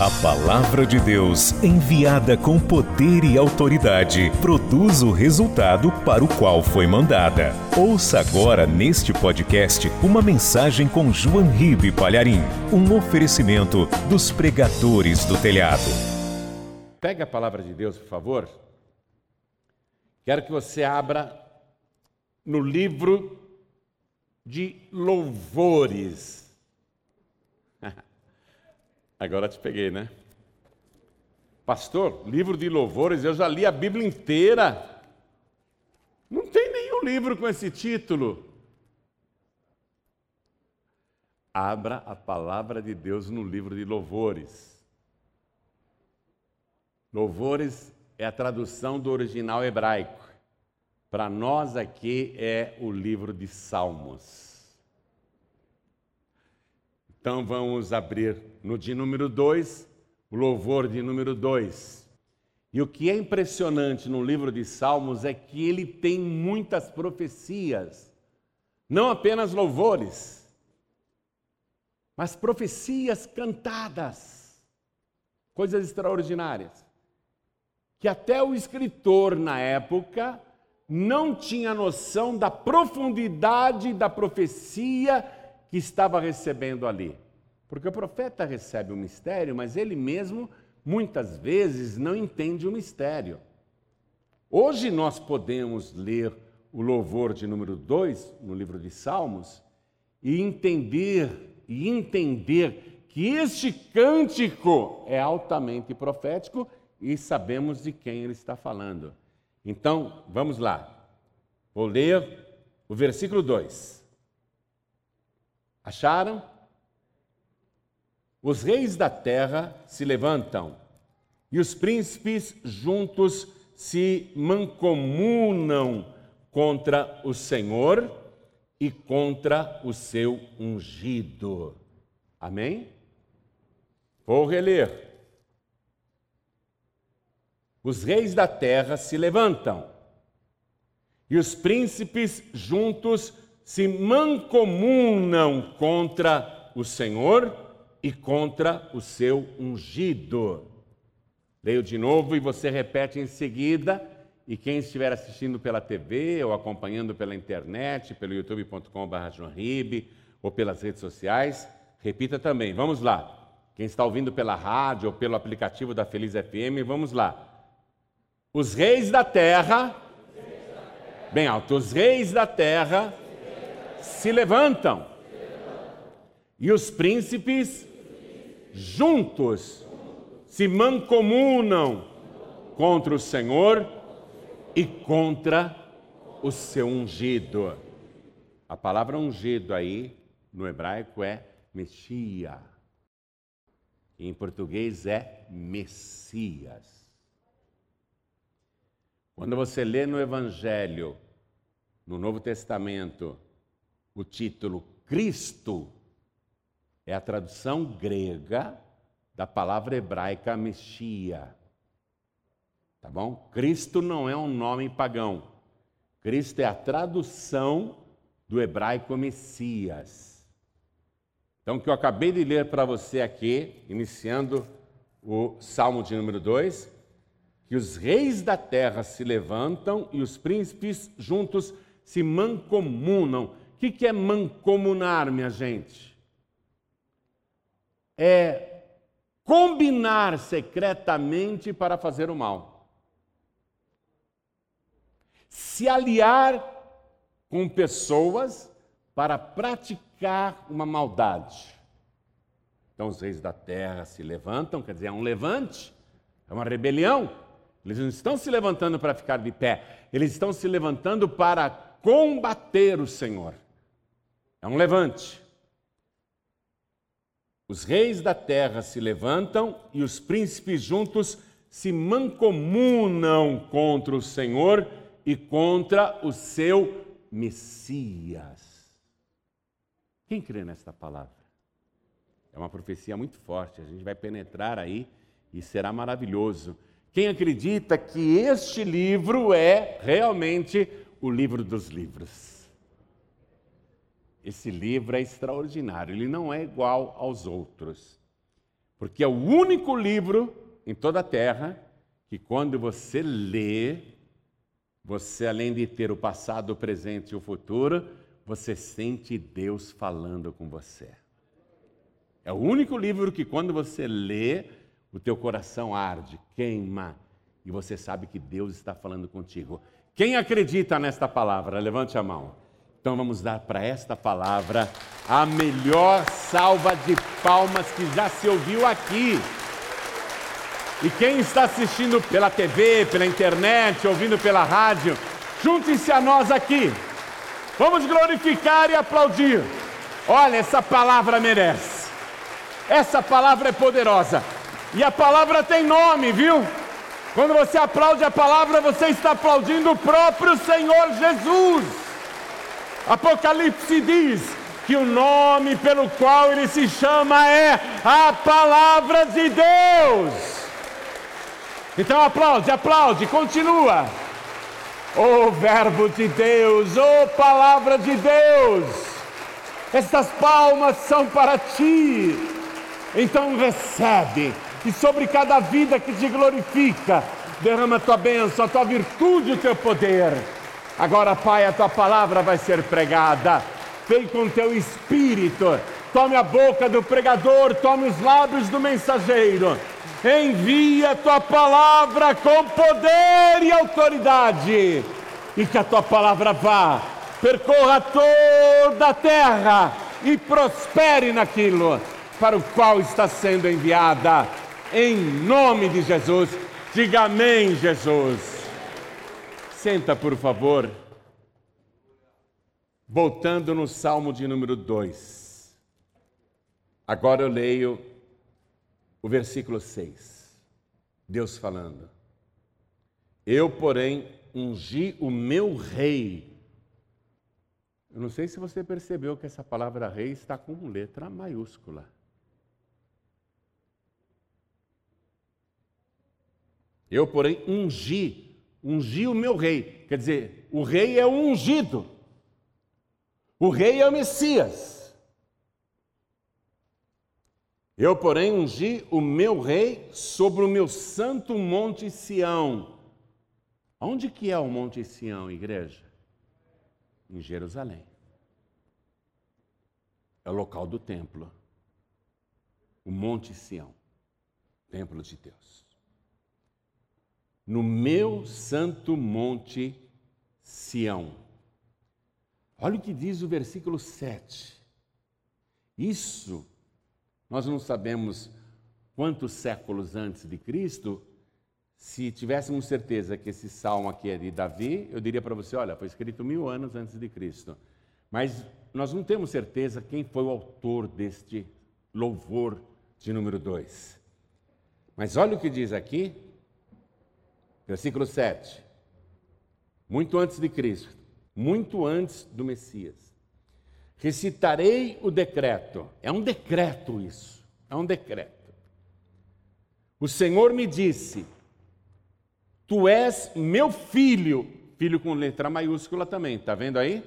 A palavra de Deus, enviada com poder e autoridade, produz o resultado para o qual foi mandada. Ouça agora neste podcast uma mensagem com João Ribe Palharim, um oferecimento dos pregadores do telhado. Pega a palavra de Deus, por favor. Quero que você abra no livro de louvores. Agora te peguei, né? Pastor, livro de louvores, eu já li a Bíblia inteira. Não tem nenhum livro com esse título. Abra a palavra de Deus no livro de louvores. Louvores é a tradução do original hebraico. Para nós aqui é o livro de Salmos. Então vamos abrir no de número 2, o louvor de número 2. E o que é impressionante no livro de Salmos é que ele tem muitas profecias, não apenas louvores, mas profecias cantadas, coisas extraordinárias, que até o escritor na época não tinha noção da profundidade da profecia que estava recebendo ali. Porque o profeta recebe o mistério, mas ele mesmo muitas vezes não entende o mistério. Hoje nós podemos ler o louvor de número 2 no livro de Salmos e entender e entender que este cântico é altamente profético e sabemos de quem ele está falando. Então, vamos lá. Vou ler o versículo 2. Acharam? Os reis da terra se levantam e os príncipes juntos se mancomunam contra o Senhor e contra o seu ungido. Amém? Vou reler. Os reis da terra se levantam e os príncipes juntos se mancomunam contra o Senhor e contra o seu ungido. Leio de novo e você repete em seguida. E quem estiver assistindo pela TV ou acompanhando pela internet, pelo youtube.com.br ou pelas redes sociais, repita também. Vamos lá. Quem está ouvindo pela rádio ou pelo aplicativo da Feliz FM, vamos lá. Os reis da terra, bem alto, os reis da terra se levantam. E os príncipes juntos se mancomunam contra o Senhor e contra o seu ungido. A palavra ungido aí no hebraico é Messias. Em português é Messias. Quando você lê no Evangelho, no Novo Testamento, o título Cristo é a tradução grega da palavra hebraica Mexia. Tá bom? Cristo não é um nome pagão. Cristo é a tradução do hebraico Messias. Então, o que eu acabei de ler para você aqui, iniciando o Salmo de número 2, que os reis da terra se levantam e os príncipes juntos se mancomunam que, que é mancomunar, minha gente? É combinar secretamente para fazer o mal. Se aliar com pessoas para praticar uma maldade. Então os reis da terra se levantam, quer dizer, é um levante, é uma rebelião. Eles não estão se levantando para ficar de pé, eles estão se levantando para combater o Senhor. É um levante. Os reis da terra se levantam e os príncipes juntos se mancomunam contra o Senhor e contra o seu Messias. Quem crê nesta palavra? É uma profecia muito forte, a gente vai penetrar aí e será maravilhoso. Quem acredita que este livro é realmente o livro dos livros? Esse livro é extraordinário, ele não é igual aos outros. Porque é o único livro em toda a terra que, quando você lê, você, além de ter o passado, o presente e o futuro, você sente Deus falando com você. É o único livro que, quando você lê, o teu coração arde, queima, e você sabe que Deus está falando contigo. Quem acredita nesta palavra? Levante a mão. Então vamos dar para esta palavra a melhor salva de palmas que já se ouviu aqui. E quem está assistindo pela TV, pela internet, ouvindo pela rádio, junte-se a nós aqui. Vamos glorificar e aplaudir. Olha, essa palavra merece. Essa palavra é poderosa. E a palavra tem nome, viu? Quando você aplaude a palavra, você está aplaudindo o próprio Senhor Jesus. Apocalipse diz que o nome pelo qual ele se chama é a palavra de Deus. Então aplaude, aplaude, continua. O Verbo de Deus, o Palavra de Deus, estas palmas são para ti. Então recebe, e sobre cada vida que te glorifica, derrama a tua bênção, a tua virtude, o teu poder. Agora, Pai, a tua palavra vai ser pregada. Vem com teu espírito, tome a boca do pregador, tome os lábios do mensageiro envia a tua palavra com poder e autoridade, e que a tua palavra vá, percorra toda a terra e prospere naquilo para o qual está sendo enviada, em nome de Jesus. Diga amém, Jesus. Senta, por favor. Voltando no Salmo de número 2. Agora eu leio o versículo 6. Deus falando: Eu, porém, ungi o meu rei. Eu não sei se você percebeu que essa palavra rei está com letra maiúscula. Eu, porém, ungi, ungi o meu rei. Quer dizer, o rei é o ungido. O rei é o Messias. Eu, porém, ungi o meu rei sobre o meu santo monte Sião. Onde que é o monte Sião, igreja? Em Jerusalém. É o local do templo. O monte Sião, templo de Deus. No meu santo monte Sião. Olha o que diz o versículo 7. Isso nós não sabemos quantos séculos antes de Cristo, se tivéssemos certeza que esse salmo aqui é de Davi, eu diria para você: olha, foi escrito mil anos antes de Cristo. Mas nós não temos certeza quem foi o autor deste louvor de número 2. Mas olha o que diz aqui, versículo 7. Muito antes de Cristo, muito antes do Messias recitarei o decreto. É um decreto isso, é um decreto. O Senhor me disse: Tu és meu filho, filho com letra maiúscula também, está vendo aí?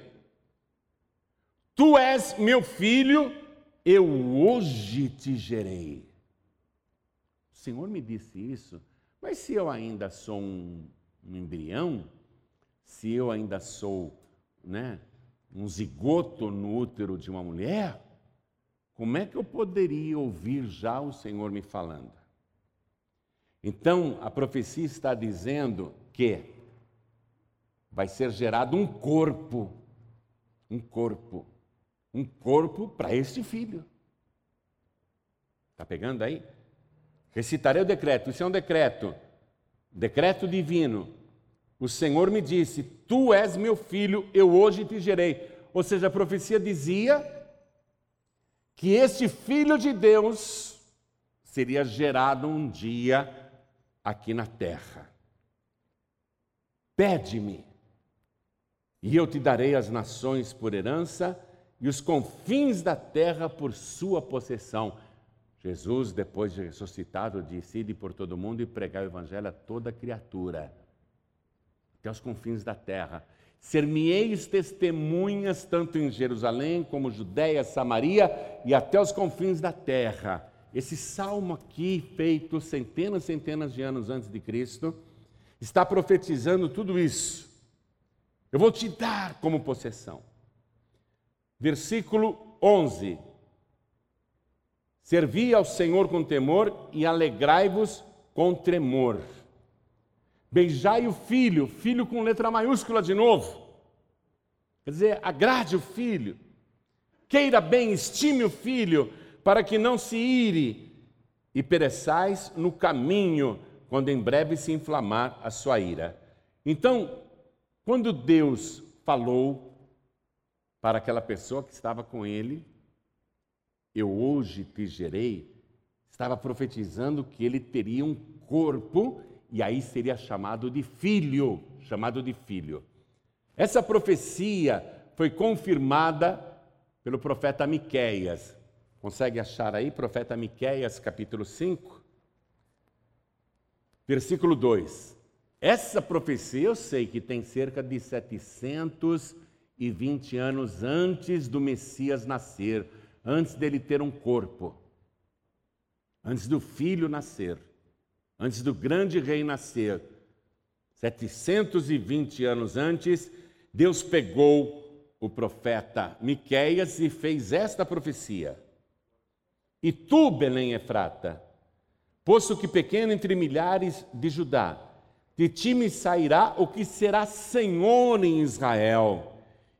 Tu és meu filho, eu hoje te gerei. O Senhor me disse isso, mas se eu ainda sou um, um embrião, se eu ainda sou, né, um zigoto no útero de uma mulher, como é que eu poderia ouvir já o Senhor me falando? Então, a profecia está dizendo que vai ser gerado um corpo, um corpo, um corpo para este filho. Está pegando aí? Recitarei o decreto, isso é um decreto, decreto divino, o Senhor me disse: Tu és meu filho, eu hoje te gerei. Ou seja, a profecia dizia que este filho de Deus seria gerado um dia aqui na terra. Pede-me, e eu te darei as nações por herança e os confins da terra por sua possessão. Jesus, depois de ressuscitado, disse: Ide por todo mundo e pregar o evangelho a toda criatura até os confins da terra. Ser-me-eis testemunhas tanto em Jerusalém como Judéia, Samaria e até os confins da terra. esse salmo aqui, feito centenas e centenas de anos antes de Cristo, está profetizando tudo isso. Eu vou te dar como possessão. Versículo 11. Servi ao Senhor com temor e alegrai-vos com tremor. Beijai o filho, filho com letra maiúscula de novo. Quer dizer, agrade o filho. Queira bem, estime o filho, para que não se ire e pereçais no caminho, quando em breve se inflamar a sua ira. Então, quando Deus falou para aquela pessoa que estava com ele, eu hoje te gerei, estava profetizando que ele teria um corpo e aí seria chamado de filho, chamado de filho. Essa profecia foi confirmada pelo profeta Miqueias. Consegue achar aí, profeta Miqueias, capítulo 5? Versículo 2. Essa profecia eu sei que tem cerca de 720 anos antes do Messias nascer, antes dele ter um corpo, antes do filho nascer, antes do grande rei nascer. 720 anos antes, Deus pegou o profeta Miqueias e fez esta profecia: e tu, Belém Efrata, posto que pequeno entre milhares de Judá, de ti me sairá o que será senhor em Israel,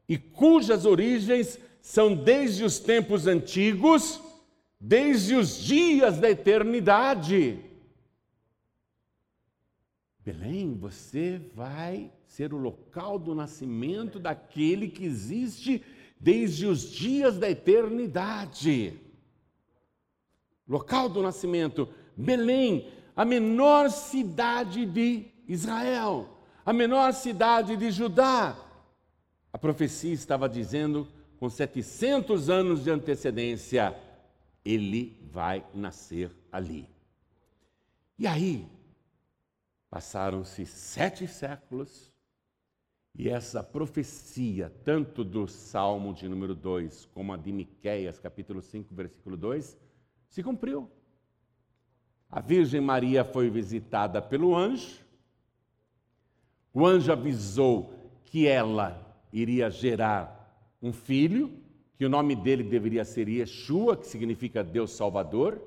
e cujas origens são desde os tempos antigos, desde os dias da eternidade. Belém, você vai ser o local do nascimento daquele que existe desde os dias da eternidade local do nascimento, Belém, a menor cidade de Israel, a menor cidade de Judá. A profecia estava dizendo, com 700 anos de antecedência, ele vai nascer ali. E aí, passaram-se sete séculos, e essa profecia, tanto do Salmo de número 2, como a de Miqueias, capítulo 5, versículo 2, se cumpriu. A Virgem Maria foi visitada pelo anjo. O anjo avisou que ela iria gerar um filho, que o nome dele deveria ser Yeshua, que significa Deus Salvador,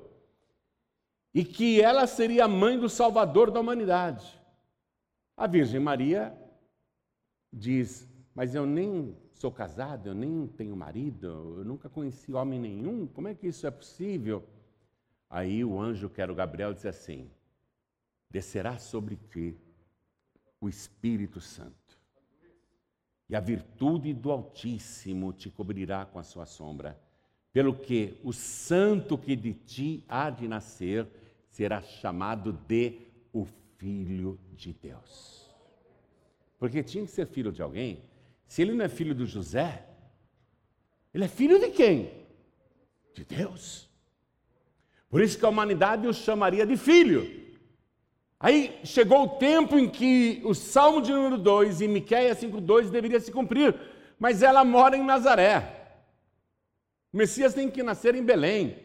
e que ela seria a mãe do Salvador da humanidade. A Virgem Maria diz: Mas eu nem sou casada, eu nem tenho marido, eu nunca conheci homem nenhum, como é que isso é possível? Aí o anjo, que era o Gabriel, disse assim: Descerá sobre ti o Espírito Santo, e a virtude do Altíssimo te cobrirá com a sua sombra, pelo que o santo que de ti há de nascer será chamado de o Filho de Deus. Porque tinha que ser filho de alguém. Se ele não é filho do José, ele é filho de quem? De Deus. Por isso que a humanidade o chamaria de filho. Aí chegou o tempo em que o Salmo de número 2 e Miqueias 5:2 deveria se cumprir, mas ela mora em Nazaré. O Messias tem que nascer em Belém.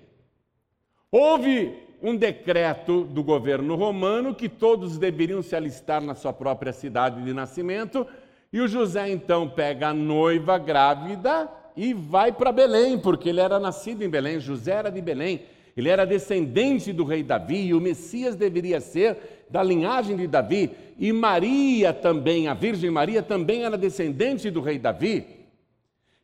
Houve um decreto do governo romano que todos deveriam se alistar na sua própria cidade de nascimento, e o José então pega a noiva grávida e vai para Belém, porque ele era nascido em Belém, José era de Belém. Ele era descendente do rei Davi e o Messias deveria ser da linhagem de Davi. E Maria também, a Virgem Maria também era descendente do rei Davi.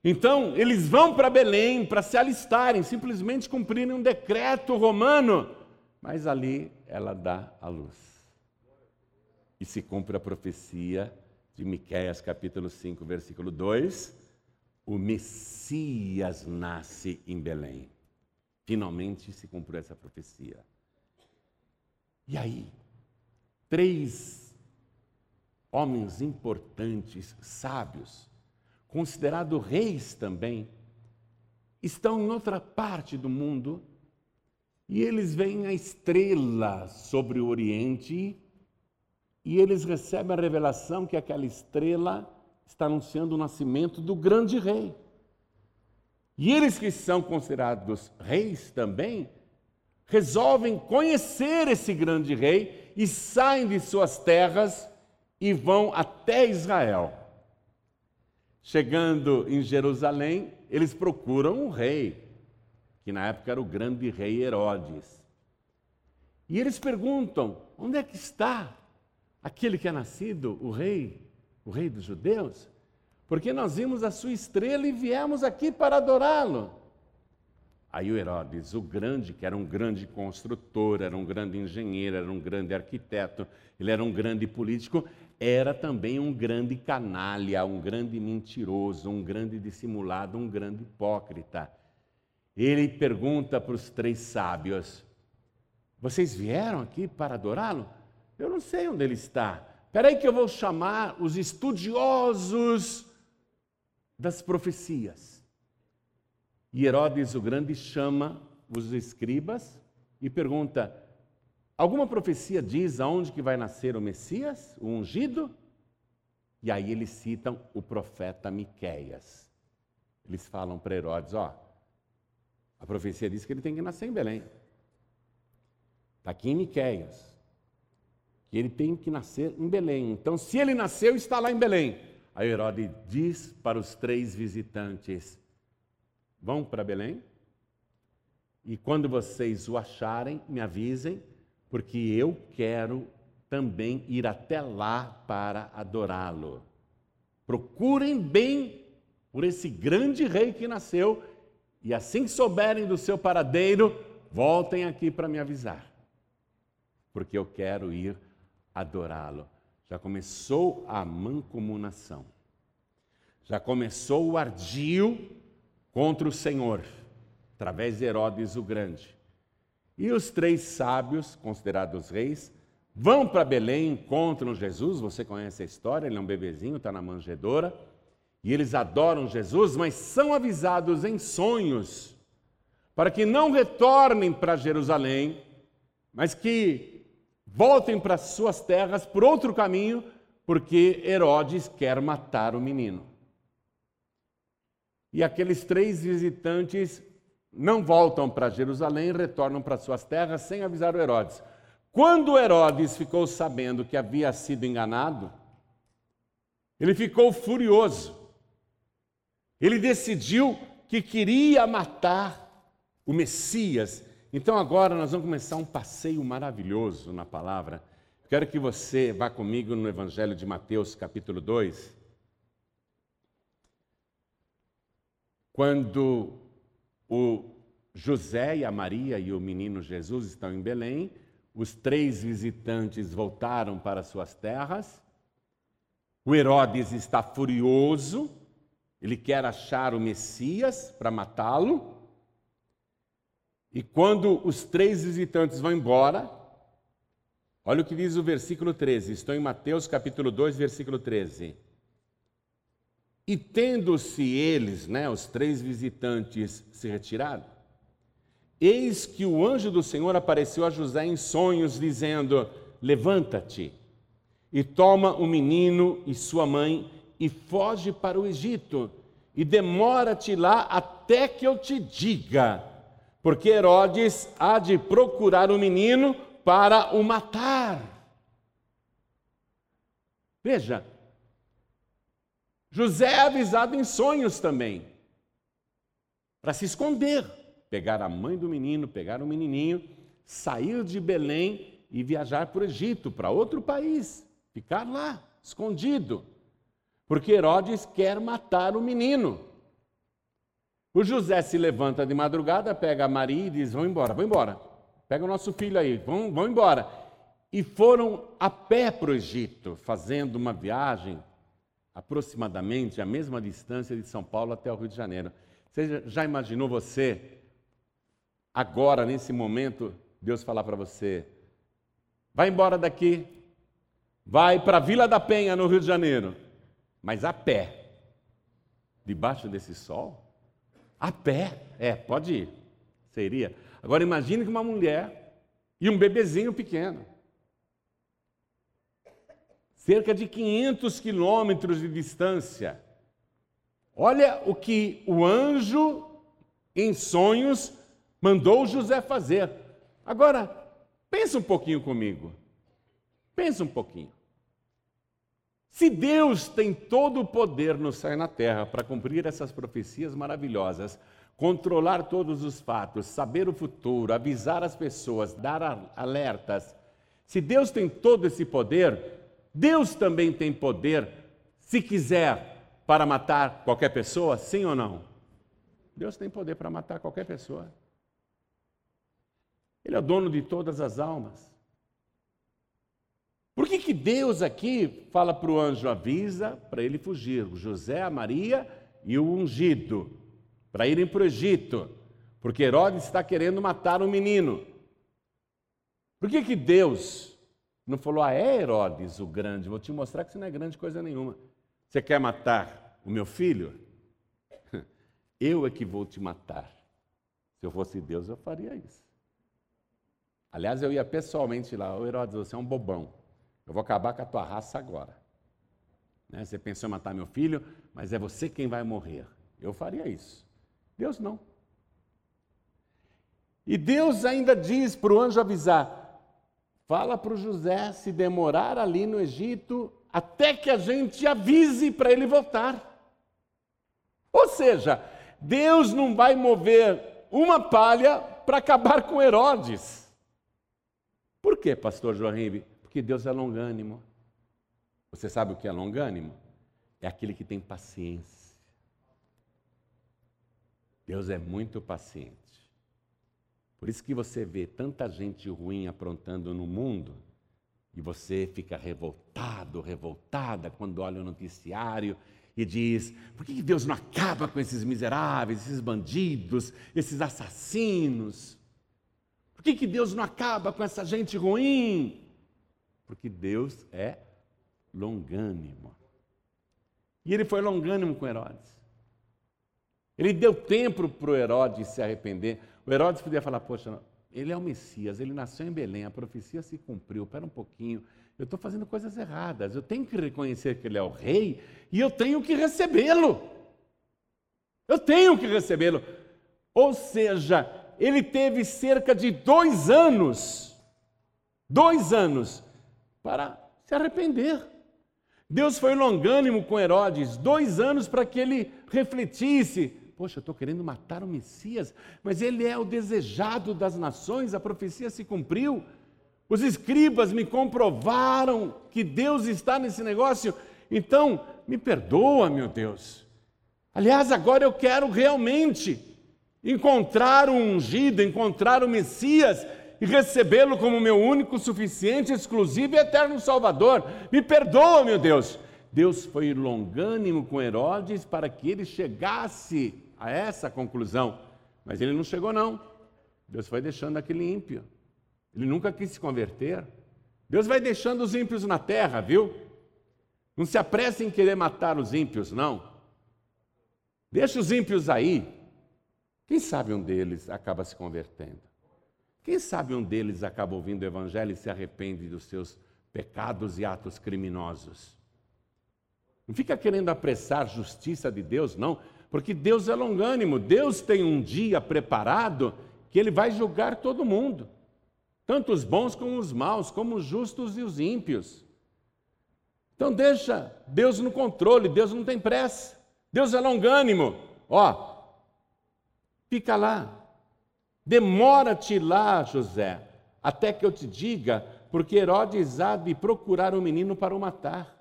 Então, eles vão para Belém para se alistarem, simplesmente cumprirem um decreto romano. Mas ali ela dá a luz. E se cumpre a profecia de Miqueias capítulo 5, versículo 2, o Messias nasce em Belém. Finalmente se cumpriu essa profecia. E aí, três homens importantes, sábios, considerados reis também, estão em outra parte do mundo e eles veem a estrela sobre o Oriente e eles recebem a revelação que aquela estrela está anunciando o nascimento do grande rei. E eles que são considerados reis também, resolvem conhecer esse grande rei e saem de suas terras e vão até Israel. Chegando em Jerusalém, eles procuram um rei, que na época era o grande rei Herodes. E eles perguntam: onde é que está aquele que é nascido, o rei, o rei dos judeus? Porque nós vimos a sua estrela e viemos aqui para adorá-lo. Aí o Herodes, o grande, que era um grande construtor, era um grande engenheiro, era um grande arquiteto, ele era um grande político, era também um grande canalha, um grande mentiroso, um grande dissimulado, um grande hipócrita. Ele pergunta para os três sábios: Vocês vieram aqui para adorá-lo? Eu não sei onde ele está. Espera aí que eu vou chamar os estudiosos das profecias. E Herodes o Grande chama os escribas e pergunta: Alguma profecia diz aonde que vai nascer o Messias, o ungido? E aí eles citam o profeta Miqueias. Eles falam para Herodes, ó, a profecia diz que ele tem que nascer em Belém. Está aqui em Miqueias. Que ele tem que nascer em Belém. Então, se ele nasceu, está lá em Belém. Aí Herodes diz para os três visitantes: Vão para Belém e quando vocês o acharem, me avisem, porque eu quero também ir até lá para adorá-lo. Procurem bem por esse grande rei que nasceu e assim que souberem do seu paradeiro, voltem aqui para me avisar, porque eu quero ir adorá-lo. Já começou a mancomunação, já começou o ardil contra o Senhor, através de Herodes o Grande. E os três sábios, considerados reis, vão para Belém, encontram Jesus. Você conhece a história, ele é um bebezinho, está na manjedoura. E eles adoram Jesus, mas são avisados em sonhos para que não retornem para Jerusalém, mas que voltem para suas terras por outro caminho, porque Herodes quer matar o menino. E aqueles três visitantes não voltam para Jerusalém, retornam para suas terras sem avisar o Herodes. Quando Herodes ficou sabendo que havia sido enganado, ele ficou furioso. Ele decidiu que queria matar o Messias. Então agora nós vamos começar um passeio maravilhoso na palavra. Quero que você vá comigo no Evangelho de Mateus, capítulo 2. Quando o José e a Maria e o menino Jesus estão em Belém, os três visitantes voltaram para suas terras. O Herodes está furioso, ele quer achar o Messias para matá-lo. E quando os três visitantes vão embora, olha o que diz o versículo 13. Estou em Mateus capítulo 2, versículo 13. E tendo-se eles, né, os três visitantes, se retirado, eis que o anjo do Senhor apareceu a José em sonhos, dizendo: Levanta-te e toma o menino e sua mãe e foge para o Egito, e demora-te lá até que eu te diga, porque Herodes há de procurar o menino para o matar. Veja, José é avisado em sonhos também, para se esconder. Pegar a mãe do menino, pegar o menininho, sair de Belém e viajar para o Egito, para outro país, ficar lá, escondido. Porque Herodes quer matar o menino. O José se levanta de madrugada, pega a Maria e diz: Vão embora, vão embora. Pega o nosso filho aí, vão, vão embora. E foram a pé para o Egito, fazendo uma viagem aproximadamente a mesma distância de São Paulo até o Rio de Janeiro. Você já imaginou você, agora, nesse momento, Deus falar para você: vai embora daqui, vai para a Vila da Penha, no Rio de Janeiro, mas a pé, debaixo desse sol? A pé? É, pode ir. Seria. Agora imagine que uma mulher e um bebezinho pequeno cerca de 500 quilômetros de distância. Olha o que o anjo, em sonhos, mandou José fazer. Agora, pensa um pouquinho comigo. Pensa um pouquinho. Se Deus tem todo o poder no céu e na terra para cumprir essas profecias maravilhosas, controlar todos os fatos, saber o futuro, avisar as pessoas, dar alertas, se Deus tem todo esse poder, Deus também tem poder, se quiser, para matar qualquer pessoa, sim ou não? Deus tem poder para matar qualquer pessoa. Ele é o dono de todas as almas. Que, que Deus aqui fala para o anjo, avisa para ele fugir, José, a Maria e o ungido, para irem para o Egito, porque Herodes está querendo matar um menino. Por que, que Deus não falou, ah, é Herodes o grande, vou te mostrar que você não é grande coisa nenhuma. Você quer matar o meu filho? Eu é que vou te matar. Se eu fosse Deus, eu faria isso. Aliás, eu ia pessoalmente lá, ô Herodes, você é um bobão. Eu vou acabar com a tua raça agora. Né? Você pensou em matar meu filho, mas é você quem vai morrer. Eu faria isso. Deus não. E Deus ainda diz para o anjo avisar: fala para o José se demorar ali no Egito até que a gente avise para ele voltar. Ou seja, Deus não vai mover uma palha para acabar com Herodes. Por quê, pastor Joaquim? Porque Deus é longânimo. Você sabe o que é longânimo? É aquele que tem paciência. Deus é muito paciente. Por isso que você vê tanta gente ruim aprontando no mundo e você fica revoltado, revoltada quando olha o noticiário e diz: por que Deus não acaba com esses miseráveis, esses bandidos, esses assassinos? Por que Deus não acaba com essa gente ruim? Porque Deus é longânimo. E ele foi longânimo com Herodes. Ele deu tempo para o Herodes se arrepender. O Herodes podia falar: Poxa, ele é o Messias, ele nasceu em Belém, a profecia se cumpriu, espera um pouquinho, eu estou fazendo coisas erradas, eu tenho que reconhecer que ele é o rei e eu tenho que recebê-lo. Eu tenho que recebê-lo. Ou seja, ele teve cerca de dois anos, dois anos, para se arrepender. Deus foi longânimo com Herodes, dois anos para que ele refletisse. Poxa, eu estou querendo matar o Messias, mas ele é o desejado das nações, a profecia se cumpriu. Os escribas me comprovaram que Deus está nesse negócio, então me perdoa, meu Deus. Aliás, agora eu quero realmente encontrar o ungido, encontrar o Messias e recebê-lo como meu único, suficiente, exclusivo e eterno Salvador. Me perdoa, meu Deus. Deus foi longânimo com Herodes para que ele chegasse a essa conclusão, mas ele não chegou, não. Deus foi deixando aquele ímpio. Ele nunca quis se converter. Deus vai deixando os ímpios na terra, viu? Não se apresse em querer matar os ímpios, não. Deixa os ímpios aí. Quem sabe um deles acaba se convertendo? Quem sabe um deles acaba ouvindo o Evangelho e se arrepende dos seus pecados e atos criminosos? Não fica querendo apressar a justiça de Deus, não, porque Deus é longânimo. Deus tem um dia preparado que Ele vai julgar todo mundo tanto os bons como os maus, como os justos e os ímpios. Então deixa Deus no controle, Deus não tem pressa, Deus é longânimo. Ó, fica lá, demora-te lá, José, até que eu te diga, porque Herodes há de procurar o um menino para o matar.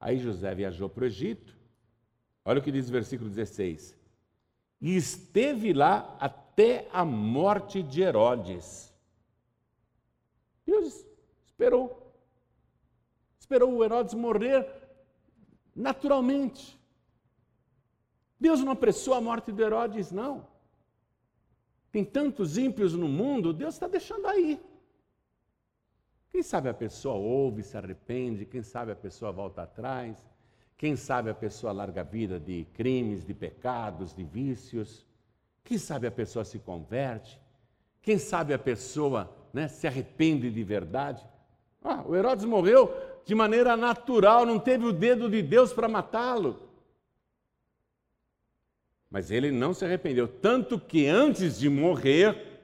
Aí José viajou para o Egito, olha o que diz o versículo 16: e esteve lá até a morte de Herodes. Deus esperou. Esperou o Herodes morrer naturalmente. Deus não apressou a morte de Herodes, não. Tem tantos ímpios no mundo, Deus está deixando aí. Quem sabe a pessoa ouve, se arrepende, quem sabe a pessoa volta atrás, quem sabe a pessoa larga a vida de crimes, de pecados, de vícios. Quem sabe a pessoa se converte? Quem sabe a pessoa né, se arrepende de verdade? Ah, o Herodes morreu de maneira natural, não teve o dedo de Deus para matá-lo. Mas ele não se arrependeu, tanto que antes de morrer,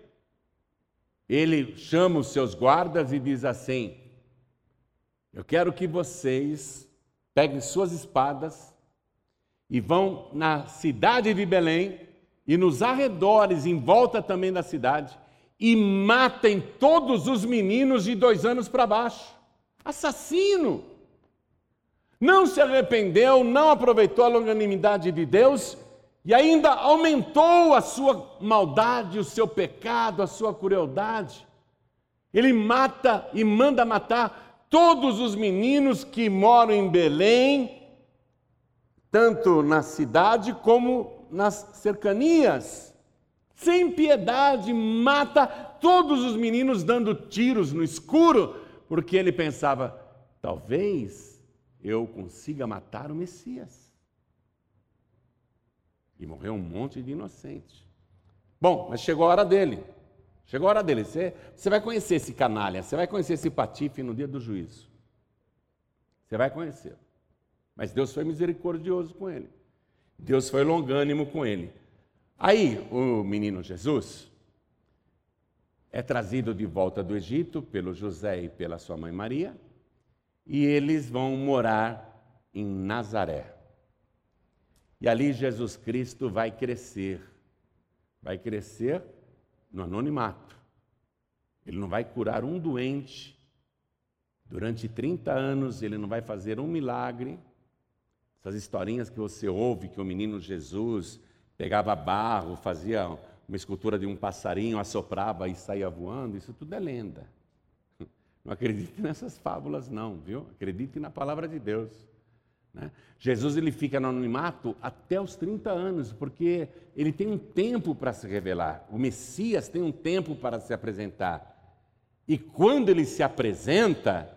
ele chama os seus guardas e diz assim: Eu quero que vocês peguem suas espadas e vão na cidade de Belém e nos arredores, em volta também da cidade, e matem todos os meninos de dois anos para baixo. Assassino! Não se arrependeu, não aproveitou a longanimidade de Deus e ainda aumentou a sua maldade, o seu pecado, a sua crueldade. Ele mata e manda matar todos os meninos que moram em Belém, tanto na cidade como nas cercanias. Sem piedade, mata todos os meninos dando tiros no escuro, porque ele pensava: talvez eu consiga matar o Messias. E morreu um monte de inocente. Bom, mas chegou a hora dele. Chegou a hora dele. Você, você vai conhecer esse canalha, você vai conhecer esse patife no dia do juízo. Você vai conhecer. Mas Deus foi misericordioso com ele. Deus foi longânimo com ele. Aí, o menino Jesus é trazido de volta do Egito pelo José e pela sua mãe Maria, e eles vão morar em Nazaré. E ali Jesus Cristo vai crescer. Vai crescer no anonimato. Ele não vai curar um doente. Durante 30 anos ele não vai fazer um milagre. Essas historinhas que você ouve que o menino Jesus pegava barro, fazia uma escultura de um passarinho, assoprava e saía voando, isso tudo é lenda. Não acredite nessas fábulas não, viu? Acredite na palavra de Deus. Né? Jesus ele fica no anonimato até os 30 anos, porque ele tem um tempo para se revelar. O Messias tem um tempo para se apresentar. E quando ele se apresenta,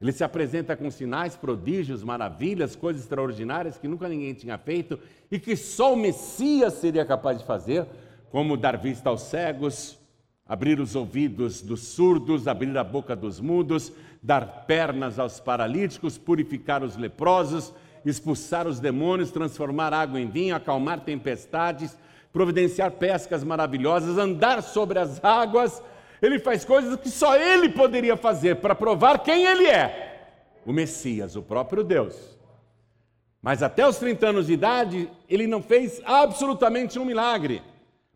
ele se apresenta com sinais, prodígios, maravilhas, coisas extraordinárias que nunca ninguém tinha feito e que só o Messias seria capaz de fazer, como dar vista aos cegos, abrir os ouvidos dos surdos, abrir a boca dos mudos, dar pernas aos paralíticos, purificar os leprosos, expulsar os demônios, transformar água em vinho, acalmar tempestades, providenciar pescas maravilhosas, andar sobre as águas. Ele faz coisas que só ele poderia fazer para provar quem ele é: o Messias, o próprio Deus. Mas até os 30 anos de idade, ele não fez absolutamente um milagre.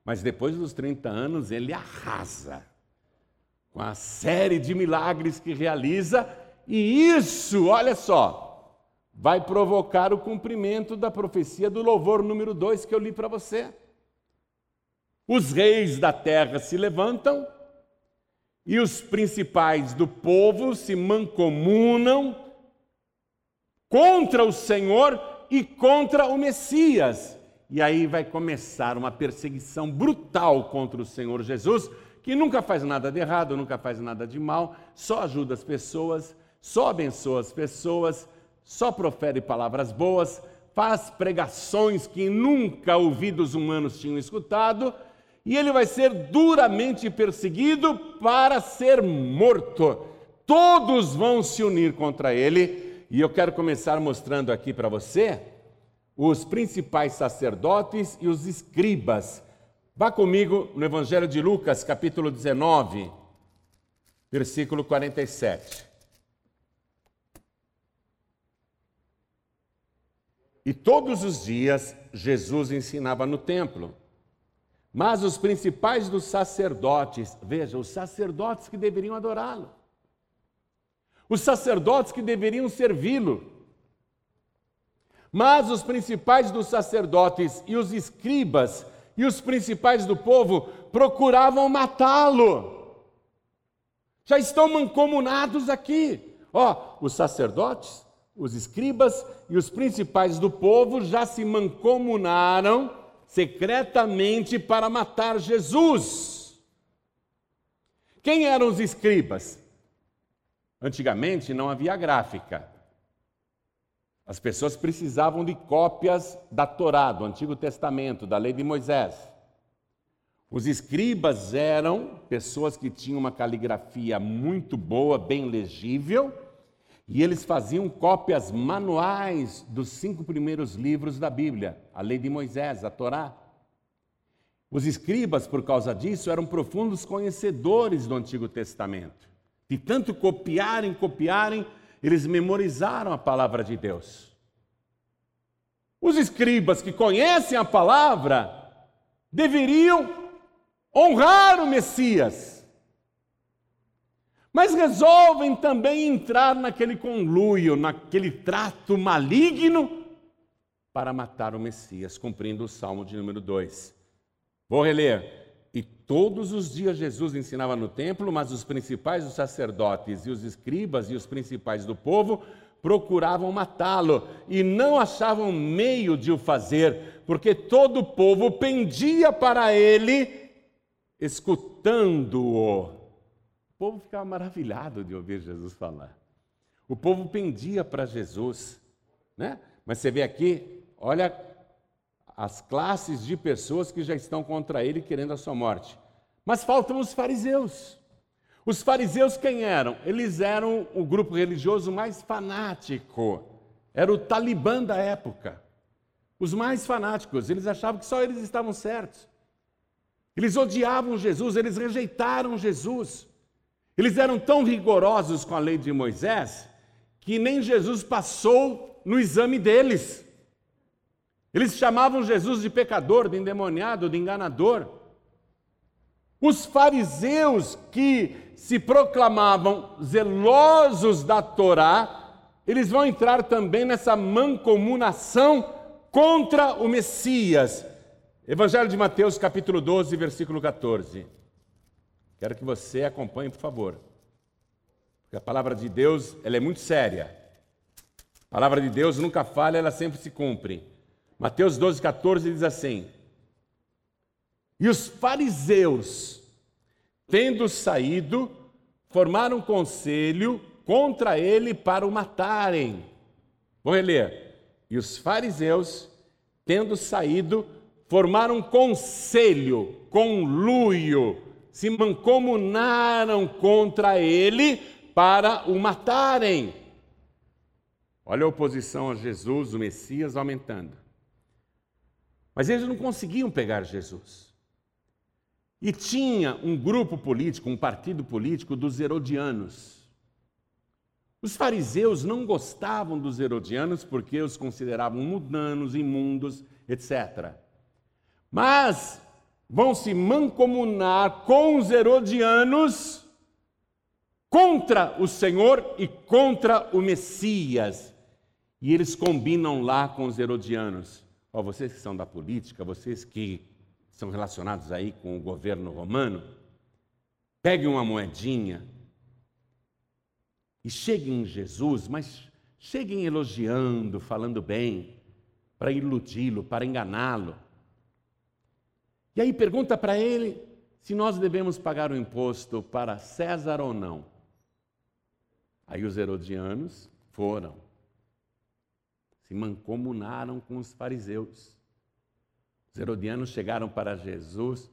Mas depois dos 30 anos, ele arrasa com a série de milagres que realiza, e isso, olha só, vai provocar o cumprimento da profecia do louvor número 2 que eu li para você. Os reis da terra se levantam e os principais do povo se mancomunam contra o Senhor e contra o Messias. E aí vai começar uma perseguição brutal contra o Senhor Jesus, que nunca faz nada de errado, nunca faz nada de mal, só ajuda as pessoas, só abençoa as pessoas, só profere palavras boas, faz pregações que nunca ouvidos humanos tinham escutado, e ele vai ser duramente perseguido para ser morto. Todos vão se unir contra ele, e eu quero começar mostrando aqui para você os principais sacerdotes e os escribas. Vá comigo no Evangelho de Lucas, capítulo 19, versículo 47. E todos os dias Jesus ensinava no templo. Mas os principais dos sacerdotes, veja, os sacerdotes que deveriam adorá-lo, os sacerdotes que deveriam servi-lo, mas os principais dos sacerdotes e os escribas e os principais do povo procuravam matá-lo. Já estão mancomunados aqui. Ó, os sacerdotes os escribas e os principais do povo já se mancomunaram secretamente para matar Jesus. Quem eram os escribas? Antigamente não havia gráfica. As pessoas precisavam de cópias da Torá, do Antigo Testamento, da lei de Moisés. Os escribas eram pessoas que tinham uma caligrafia muito boa, bem legível, e eles faziam cópias manuais dos cinco primeiros livros da Bíblia, a lei de Moisés, a Torá. Os escribas, por causa disso, eram profundos conhecedores do Antigo Testamento. De tanto copiarem, copiarem, eles memorizaram a palavra de Deus. Os escribas que conhecem a palavra deveriam honrar o Messias, mas resolvem também entrar naquele conluio, naquele trato maligno para matar o Messias, cumprindo o Salmo de número 2. Vou reler. E todos os dias Jesus ensinava no templo, mas os principais os sacerdotes e os escribas e os principais do povo procuravam matá-lo e não achavam meio de o fazer, porque todo o povo pendia para ele, escutando-o. Povo ficava maravilhado de ouvir Jesus falar. O povo pendia para Jesus, né? Mas você vê aqui, olha as classes de pessoas que já estão contra ele querendo a sua morte. Mas faltam os fariseus. Os fariseus quem eram? Eles eram o grupo religioso mais fanático. Era o Talibã da época. Os mais fanáticos, eles achavam que só eles estavam certos. Eles odiavam Jesus, eles rejeitaram Jesus. Eles eram tão rigorosos com a lei de Moisés que nem Jesus passou no exame deles. Eles chamavam Jesus de pecador, de endemoniado, de enganador. Os fariseus que se proclamavam zelosos da Torá, eles vão entrar também nessa mancomunação contra o Messias. Evangelho de Mateus, capítulo 12, versículo 14. Quero que você acompanhe, por favor. Porque a palavra de Deus, ela é muito séria. A palavra de Deus nunca falha, ela sempre se cumpre. Mateus 12, 14 diz assim: E os fariseus, tendo saído, formaram um conselho contra ele para o matarem. Vou reler. E os fariseus, tendo saído, formaram um conselho, conluio, se mancomunaram contra ele para o matarem. Olha a oposição a Jesus, o Messias, aumentando. Mas eles não conseguiam pegar Jesus. E tinha um grupo político, um partido político dos herodianos. Os fariseus não gostavam dos herodianos porque os consideravam mundanos, imundos, etc. Mas vão se mancomunar com os herodianos contra o Senhor e contra o Messias. E eles combinam lá com os herodianos. Ó, vocês que são da política, vocês que são relacionados aí com o governo romano, peguem uma moedinha e cheguem em Jesus, mas cheguem elogiando, falando bem, para iludi-lo, para enganá-lo. E aí pergunta para ele se nós devemos pagar o imposto para César ou não. Aí os herodianos foram se mancomunaram com os fariseus. Os herodianos chegaram para Jesus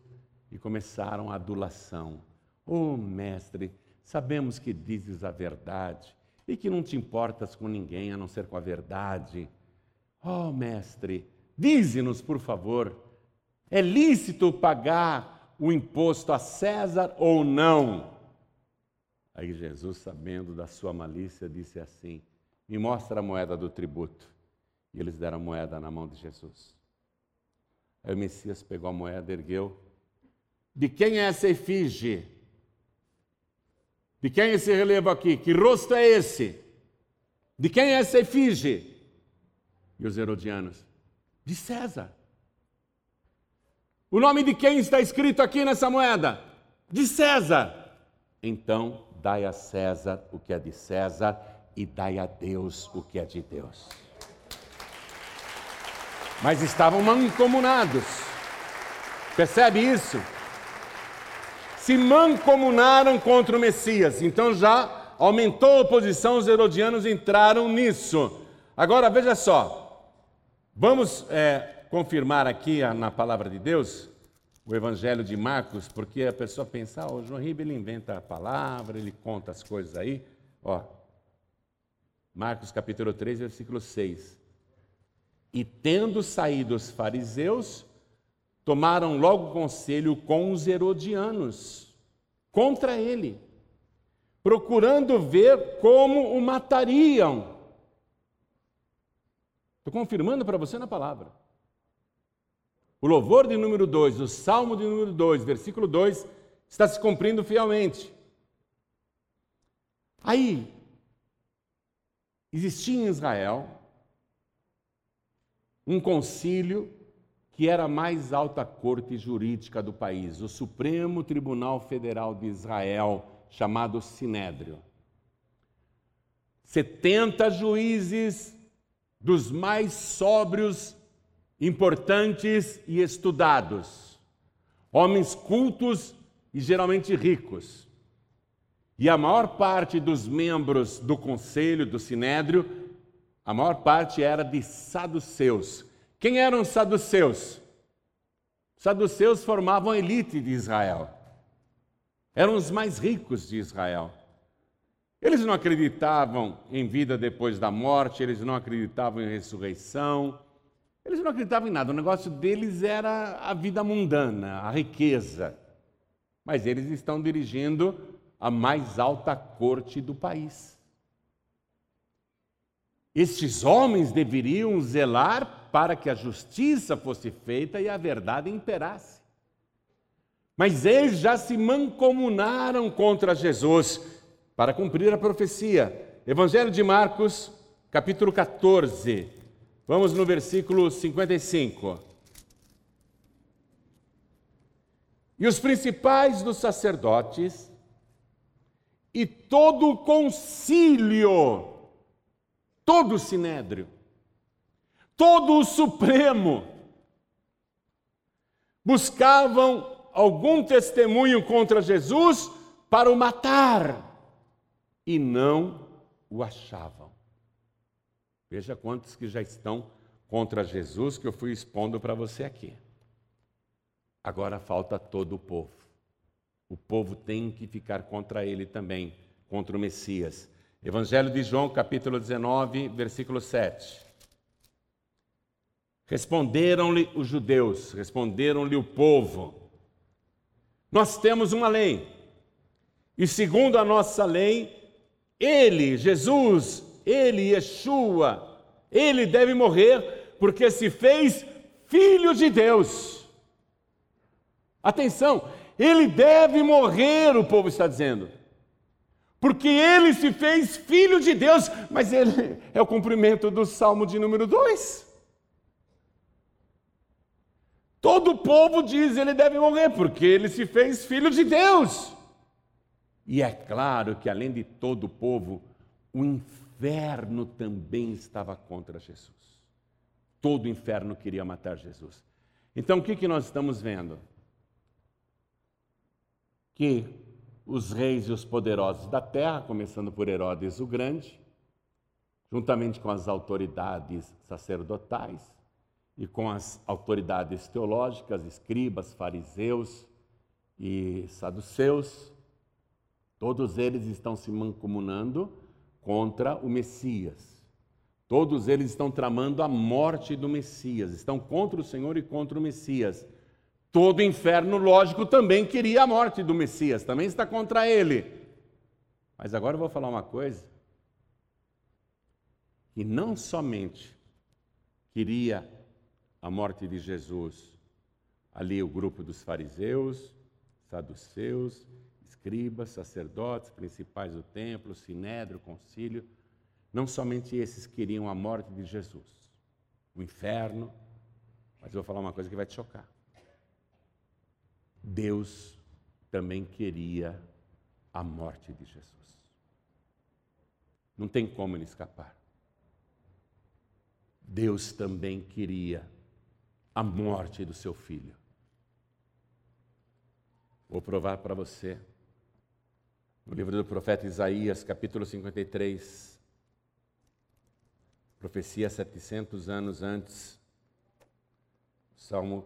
e começaram a adulação. Oh, mestre, sabemos que dizes a verdade e que não te importas com ninguém a não ser com a verdade. Oh, mestre, dize-nos, por favor, é lícito pagar o imposto a César ou não? Aí Jesus, sabendo da sua malícia, disse assim: Me mostra a moeda do tributo. E eles deram a moeda na mão de Jesus. Aí o Messias pegou a moeda, ergueu. De quem é essa efígie? De quem é esse relevo aqui? Que rosto é esse? De quem é essa efígie? E os herodianos? De César. O nome de quem está escrito aqui nessa moeda? De César. Então, dai a César o que é de César e dai a Deus o que é de Deus mas estavam mancomunados. Percebe isso? Se mancomunaram contra o Messias. Então já aumentou a oposição, os herodianos entraram nisso. Agora veja só, vamos é, confirmar aqui na palavra de Deus o Evangelho de Marcos, porque a pessoa pensa, ah, o João Ribeiro ele inventa a palavra, ele conta as coisas aí. Ó, Marcos capítulo 3, versículo 6. E tendo saído os fariseus, tomaram logo conselho com os herodianos contra ele, procurando ver como o matariam. Estou confirmando para você na palavra. O louvor de número 2, o salmo de número 2, versículo 2, está se cumprindo fielmente. Aí, existia em Israel um concílio que era a mais alta corte jurídica do país, o Supremo Tribunal Federal de Israel, chamado Sinédrio. 70 juízes dos mais sóbrios, importantes e estudados, homens cultos e geralmente ricos. E a maior parte dos membros do conselho do Sinédrio, a maior parte era de saduceus. Quem eram saduceus? Saduceus formavam a elite de Israel. Eram os mais ricos de Israel. Eles não acreditavam em vida depois da morte, eles não acreditavam em ressurreição, eles não acreditavam em nada. O negócio deles era a vida mundana, a riqueza. Mas eles estão dirigindo a mais alta corte do país. Estes homens deveriam zelar para que a justiça fosse feita e a verdade imperasse. Mas eles já se mancomunaram contra Jesus para cumprir a profecia. Evangelho de Marcos, capítulo 14. Vamos no versículo 55. E os principais dos sacerdotes e todo o concílio, todo o sinédrio, todo o supremo, buscavam algum testemunho contra Jesus para o matar e não o achavam. Veja quantos que já estão contra Jesus que eu fui expondo para você aqui. Agora falta todo o povo. O povo tem que ficar contra ele também, contra o Messias. Evangelho de João, capítulo 19, versículo 7. Responderam-lhe os judeus, responderam-lhe o povo: Nós temos uma lei, e segundo a nossa lei, ele, Jesus, ele, Yeshua, ele deve morrer porque se fez filho de Deus. Atenção, ele deve morrer, o povo está dizendo. Porque ele se fez filho de Deus, mas ele é o cumprimento do Salmo de número 2. Todo o povo diz ele deve morrer, porque ele se fez filho de Deus. E é claro que, além de todo o povo, o inferno também estava contra Jesus. Todo o inferno queria matar Jesus. Então, o que, que nós estamos vendo? Que os reis e os poderosos da terra, começando por Herodes o Grande, juntamente com as autoridades sacerdotais e com as autoridades teológicas, escribas, fariseus e saduceus, Todos eles estão se mancomunando contra o Messias. Todos eles estão tramando a morte do Messias, estão contra o Senhor e contra o Messias. Todo inferno, lógico, também queria a morte do Messias, também está contra ele. Mas agora eu vou falar uma coisa: que não somente queria a morte de Jesus, ali o grupo dos fariseus, saduceus escribas, sacerdotes, principais do templo, sinédrio, concílio, não somente esses queriam a morte de Jesus, o inferno, mas eu vou falar uma coisa que vai te chocar. Deus também queria a morte de Jesus. Não tem como ele escapar. Deus também queria a morte do seu filho. Vou provar para você no livro do profeta Isaías, capítulo 53, profecia 700 anos antes, o Salmo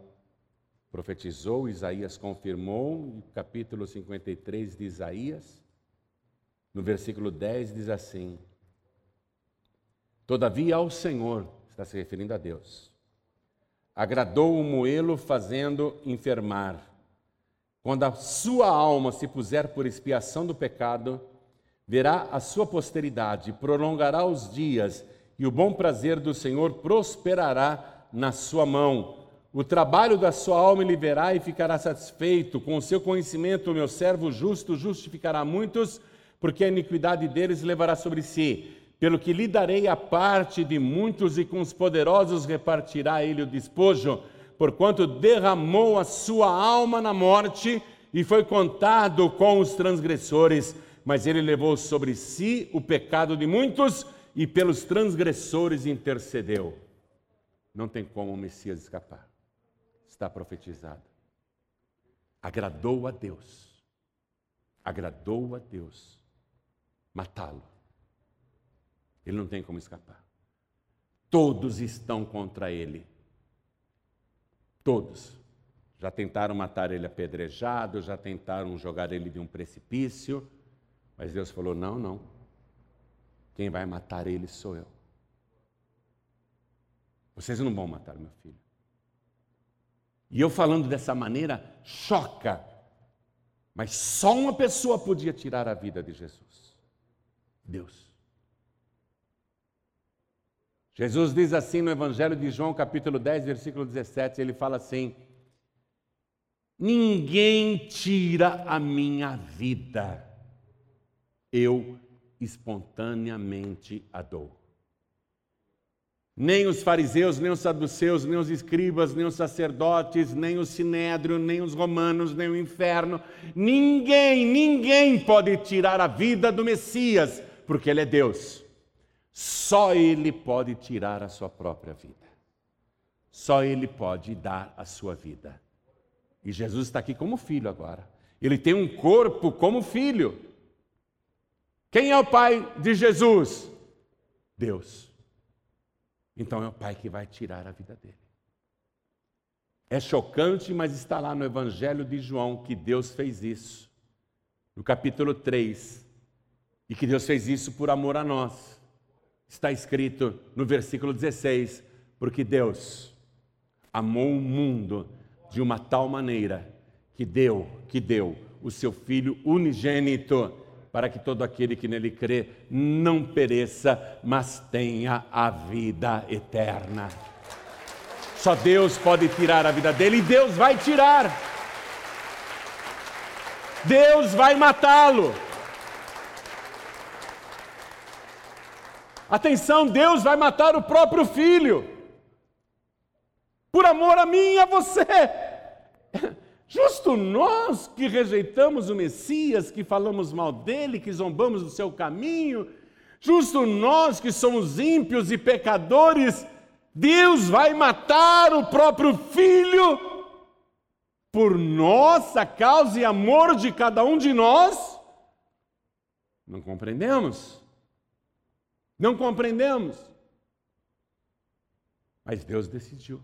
profetizou, Isaías confirmou, e capítulo 53 de Isaías, no versículo 10 diz assim: Todavia ao Senhor, está se referindo a Deus, agradou o moê-lo fazendo enfermar. Quando a sua alma se puser por expiação do pecado, verá a sua posteridade, prolongará os dias, e o bom prazer do Senhor prosperará na sua mão. O trabalho da sua alma ele verá e ficará satisfeito. Com o seu conhecimento, o meu servo justo justificará muitos, porque a iniquidade deles levará sobre si. Pelo que lhe darei a parte de muitos, e com os poderosos repartirá ele o despojo porquanto derramou a sua alma na morte e foi contado com os transgressores, mas ele levou sobre si o pecado de muitos e pelos transgressores intercedeu. Não tem como o Messias escapar. Está profetizado. Agradou a Deus. Agradou a Deus matá-lo. Ele não tem como escapar. Todos estão contra ele. Todos. Já tentaram matar ele apedrejado, já tentaram jogar ele de um precipício, mas Deus falou: não, não. Quem vai matar ele sou eu. Vocês não vão matar meu filho. E eu falando dessa maneira choca, mas só uma pessoa podia tirar a vida de Jesus: Deus. Jesus diz assim no Evangelho de João, capítulo 10, versículo 17: ele fala assim: Ninguém tira a minha vida, eu espontaneamente a dou. Nem os fariseus, nem os saduceus, nem os escribas, nem os sacerdotes, nem o sinédrio, nem os romanos, nem o inferno, ninguém, ninguém pode tirar a vida do Messias, porque ele é Deus. Só Ele pode tirar a sua própria vida. Só Ele pode dar a sua vida. E Jesus está aqui como filho agora. Ele tem um corpo como filho. Quem é o pai de Jesus? Deus. Então é o pai que vai tirar a vida dele. É chocante, mas está lá no Evangelho de João que Deus fez isso. No capítulo 3. E que Deus fez isso por amor a nós. Está escrito no versículo 16: Porque Deus amou o mundo de uma tal maneira que deu, que deu o seu filho unigênito para que todo aquele que nele crê não pereça, mas tenha a vida eterna. Só Deus pode tirar a vida dele e Deus vai tirar. Deus vai matá-lo. Atenção, Deus vai matar o próprio filho. Por amor a mim e a você. Justo nós que rejeitamos o Messias, que falamos mal dele, que zombamos do seu caminho, justo nós que somos ímpios e pecadores, Deus vai matar o próprio filho por nossa causa e amor de cada um de nós? Não compreendemos. Não compreendemos. Mas Deus decidiu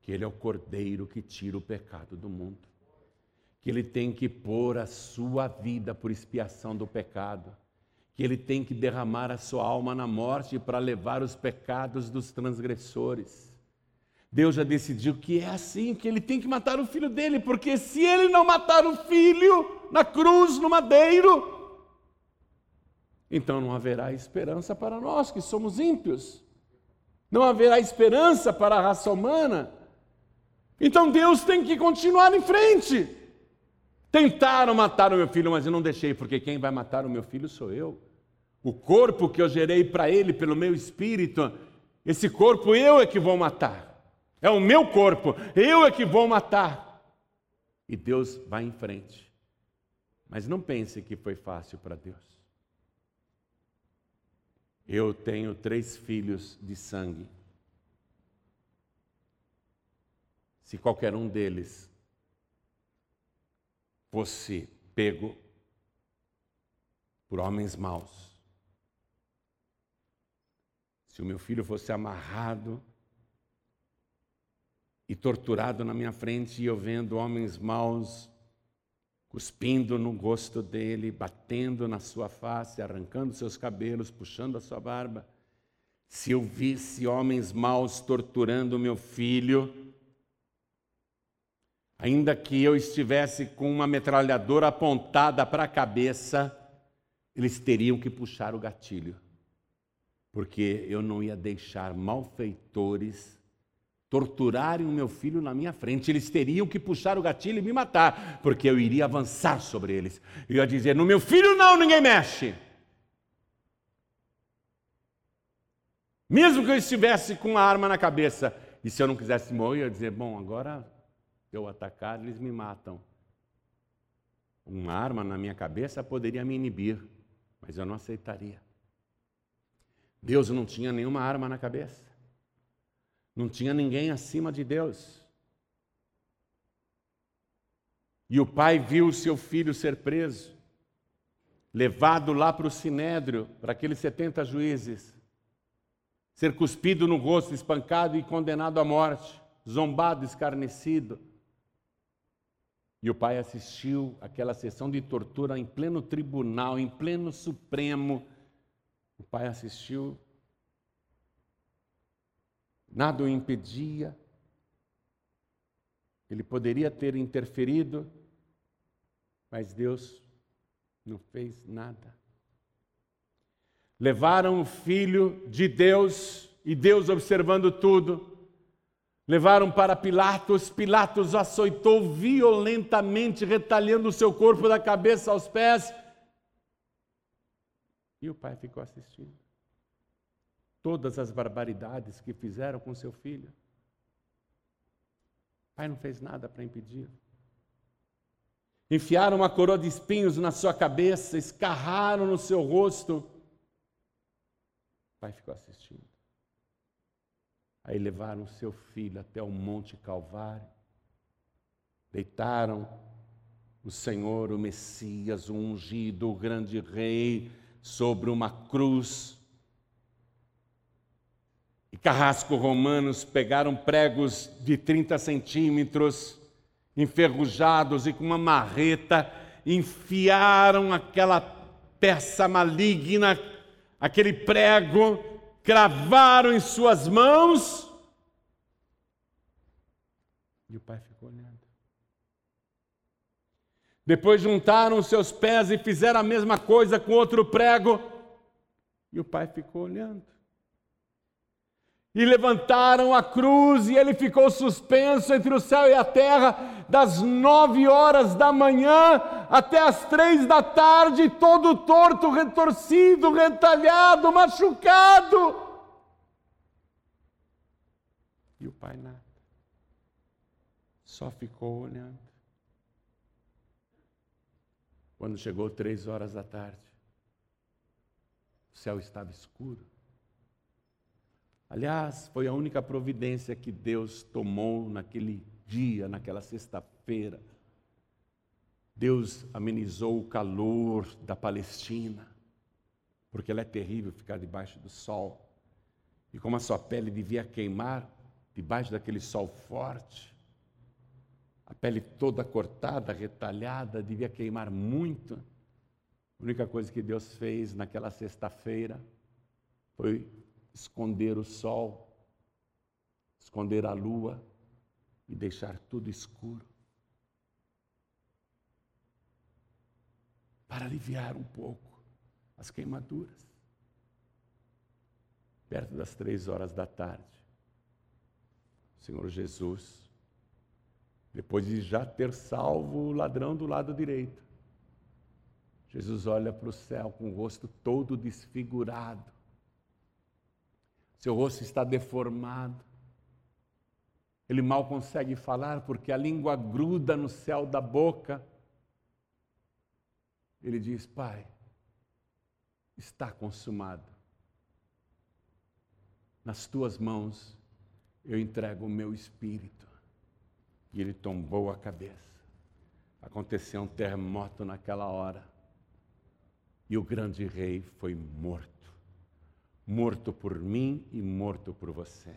que Ele é o cordeiro que tira o pecado do mundo. Que Ele tem que pôr a sua vida por expiação do pecado. Que Ele tem que derramar a sua alma na morte para levar os pecados dos transgressores. Deus já decidiu que é assim, que Ele tem que matar o filho dele, porque se Ele não matar o filho na cruz, no madeiro, então não haverá esperança para nós que somos ímpios. Não haverá esperança para a raça humana. Então Deus tem que continuar em frente. Tentaram matar o meu filho, mas eu não deixei, porque quem vai matar o meu filho sou eu. O corpo que eu gerei para ele pelo meu espírito, esse corpo eu é que vou matar. É o meu corpo, eu é que vou matar. E Deus vai em frente. Mas não pense que foi fácil para Deus. Eu tenho três filhos de sangue. Se qualquer um deles fosse pego por homens maus, se o meu filho fosse amarrado e torturado na minha frente e eu vendo homens maus cuspindo no gosto dele, batendo na sua face, arrancando seus cabelos, puxando a sua barba. Se eu visse homens maus torturando meu filho, ainda que eu estivesse com uma metralhadora apontada para a cabeça, eles teriam que puxar o gatilho, porque eu não ia deixar malfeitores torturarem o meu filho na minha frente. Eles teriam que puxar o gatilho e me matar, porque eu iria avançar sobre eles. Eu ia dizer: No meu filho, não, ninguém mexe. Mesmo que eu estivesse com uma arma na cabeça, e se eu não quisesse morrer, eu ia dizer: Bom, agora eu atacar, eles me matam. Uma arma na minha cabeça poderia me inibir, mas eu não aceitaria. Deus não tinha nenhuma arma na cabeça. Não tinha ninguém acima de Deus. E o pai viu seu filho ser preso, levado lá para o sinédrio, para aqueles 70 juízes, ser cuspido no rosto, espancado e condenado à morte, zombado, escarnecido. E o pai assistiu aquela sessão de tortura em pleno tribunal, em pleno Supremo. O pai assistiu nada o impedia. Ele poderia ter interferido, mas Deus não fez nada. Levaram o filho de Deus, e Deus observando tudo, levaram para Pilatos. Pilatos açoitou violentamente, retalhando o seu corpo da cabeça aos pés. E o pai ficou assistindo todas as barbaridades que fizeram com seu filho. O pai não fez nada para impedir. Enfiaram uma coroa de espinhos na sua cabeça, escarraram no seu rosto. O pai ficou assistindo. Aí levaram seu filho até o Monte Calvário, deitaram o Senhor, o Messias, o ungido, o grande rei, sobre uma cruz e carrasco romanos pegaram pregos de 30 centímetros, enferrujados e com uma marreta, enfiaram aquela peça maligna, aquele prego, cravaram em suas mãos. E o pai ficou olhando. Depois juntaram seus pés e fizeram a mesma coisa com outro prego. E o pai ficou olhando e levantaram a cruz, e ele ficou suspenso entre o céu e a terra, das nove horas da manhã até as três da tarde, todo torto, retorcido, retalhado, machucado. E o pai nada, só ficou olhando. Quando chegou três horas da tarde, o céu estava escuro. Aliás, foi a única providência que Deus tomou naquele dia, naquela sexta-feira. Deus amenizou o calor da Palestina, porque ela é terrível ficar debaixo do sol. E como a sua pele devia queimar debaixo daquele sol forte, a pele toda cortada, retalhada, devia queimar muito. A única coisa que Deus fez naquela sexta-feira foi esconder o sol, esconder a lua e deixar tudo escuro. Para aliviar um pouco as queimaduras. Perto das três horas da tarde, o Senhor Jesus, depois de já ter salvo o ladrão do lado direito, Jesus olha para o céu com o rosto todo desfigurado seu rosto está deformado. Ele mal consegue falar porque a língua gruda no céu da boca. Ele diz: Pai, está consumado. Nas tuas mãos eu entrego o meu espírito. E ele tombou a cabeça. Aconteceu um terremoto naquela hora. E o grande rei foi morto morto por mim e morto por você.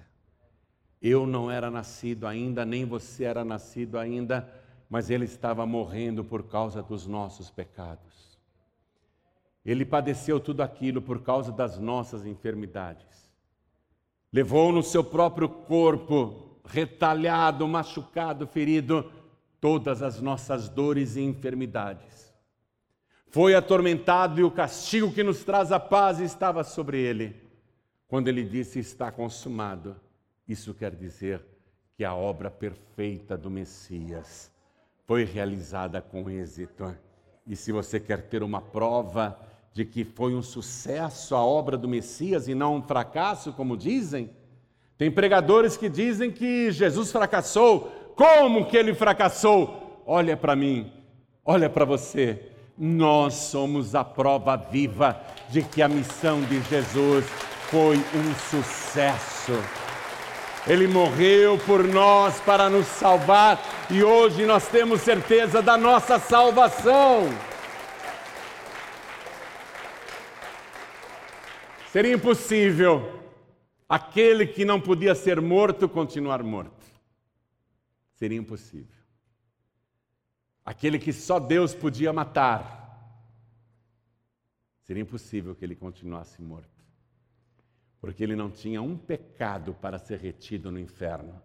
Eu não era nascido ainda, nem você era nascido ainda, mas ele estava morrendo por causa dos nossos pecados. Ele padeceu tudo aquilo por causa das nossas enfermidades. Levou no seu próprio corpo, retalhado, machucado, ferido, todas as nossas dores e enfermidades. Foi atormentado e o castigo que nos traz a paz estava sobre ele. Quando ele disse está consumado, isso quer dizer que a obra perfeita do Messias foi realizada com êxito. E se você quer ter uma prova de que foi um sucesso a obra do Messias e não um fracasso, como dizem, tem pregadores que dizem que Jesus fracassou. Como que ele fracassou? Olha para mim, olha para você. Nós somos a prova viva de que a missão de Jesus foi um sucesso. Ele morreu por nós para nos salvar e hoje nós temos certeza da nossa salvação. Seria impossível aquele que não podia ser morto continuar morto. Seria impossível. Aquele que só Deus podia matar. Seria impossível que ele continuasse morto porque ele não tinha um pecado para ser retido no inferno.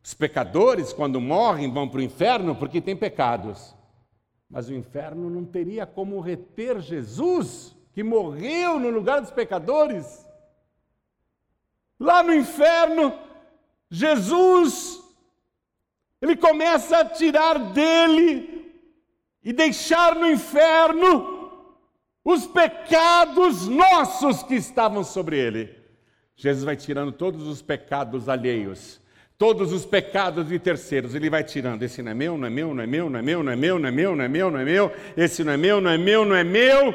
Os pecadores, quando morrem, vão para o inferno porque têm pecados. Mas o inferno não teria como reter Jesus, que morreu no lugar dos pecadores. Lá no inferno, Jesus, ele começa a tirar dele e deixar no inferno os pecados nossos que estavam sobre ele. Jesus vai tirando todos os pecados alheios, todos os pecados de terceiros, ele vai tirando. Esse não é meu, não é meu, não é meu, não é meu, não é meu, não é meu, não é meu, não é meu, esse não é meu, não é meu, não é meu.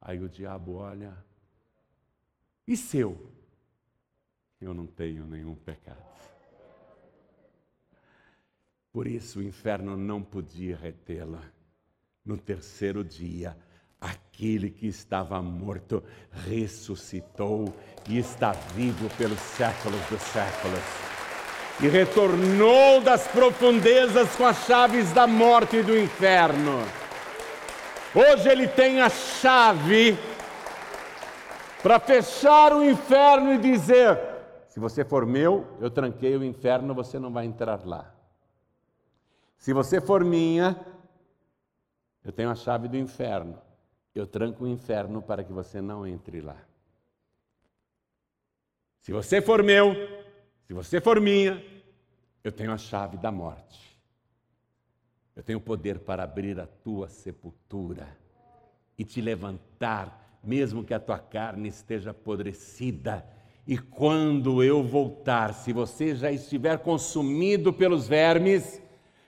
Aí o diabo olha, e seu? Eu não tenho nenhum pecado. Por isso o inferno não podia retê-la. No terceiro dia, Aquele que estava morto ressuscitou e está vivo pelos séculos dos séculos. E retornou das profundezas com as chaves da morte e do inferno. Hoje ele tem a chave para fechar o inferno e dizer: se você for meu, eu tranquei o inferno, você não vai entrar lá. Se você for minha, eu tenho a chave do inferno eu tranco o inferno para que você não entre lá. Se você for meu, se você for minha, eu tenho a chave da morte. Eu tenho poder para abrir a tua sepultura e te levantar, mesmo que a tua carne esteja apodrecida. E quando eu voltar, se você já estiver consumido pelos vermes,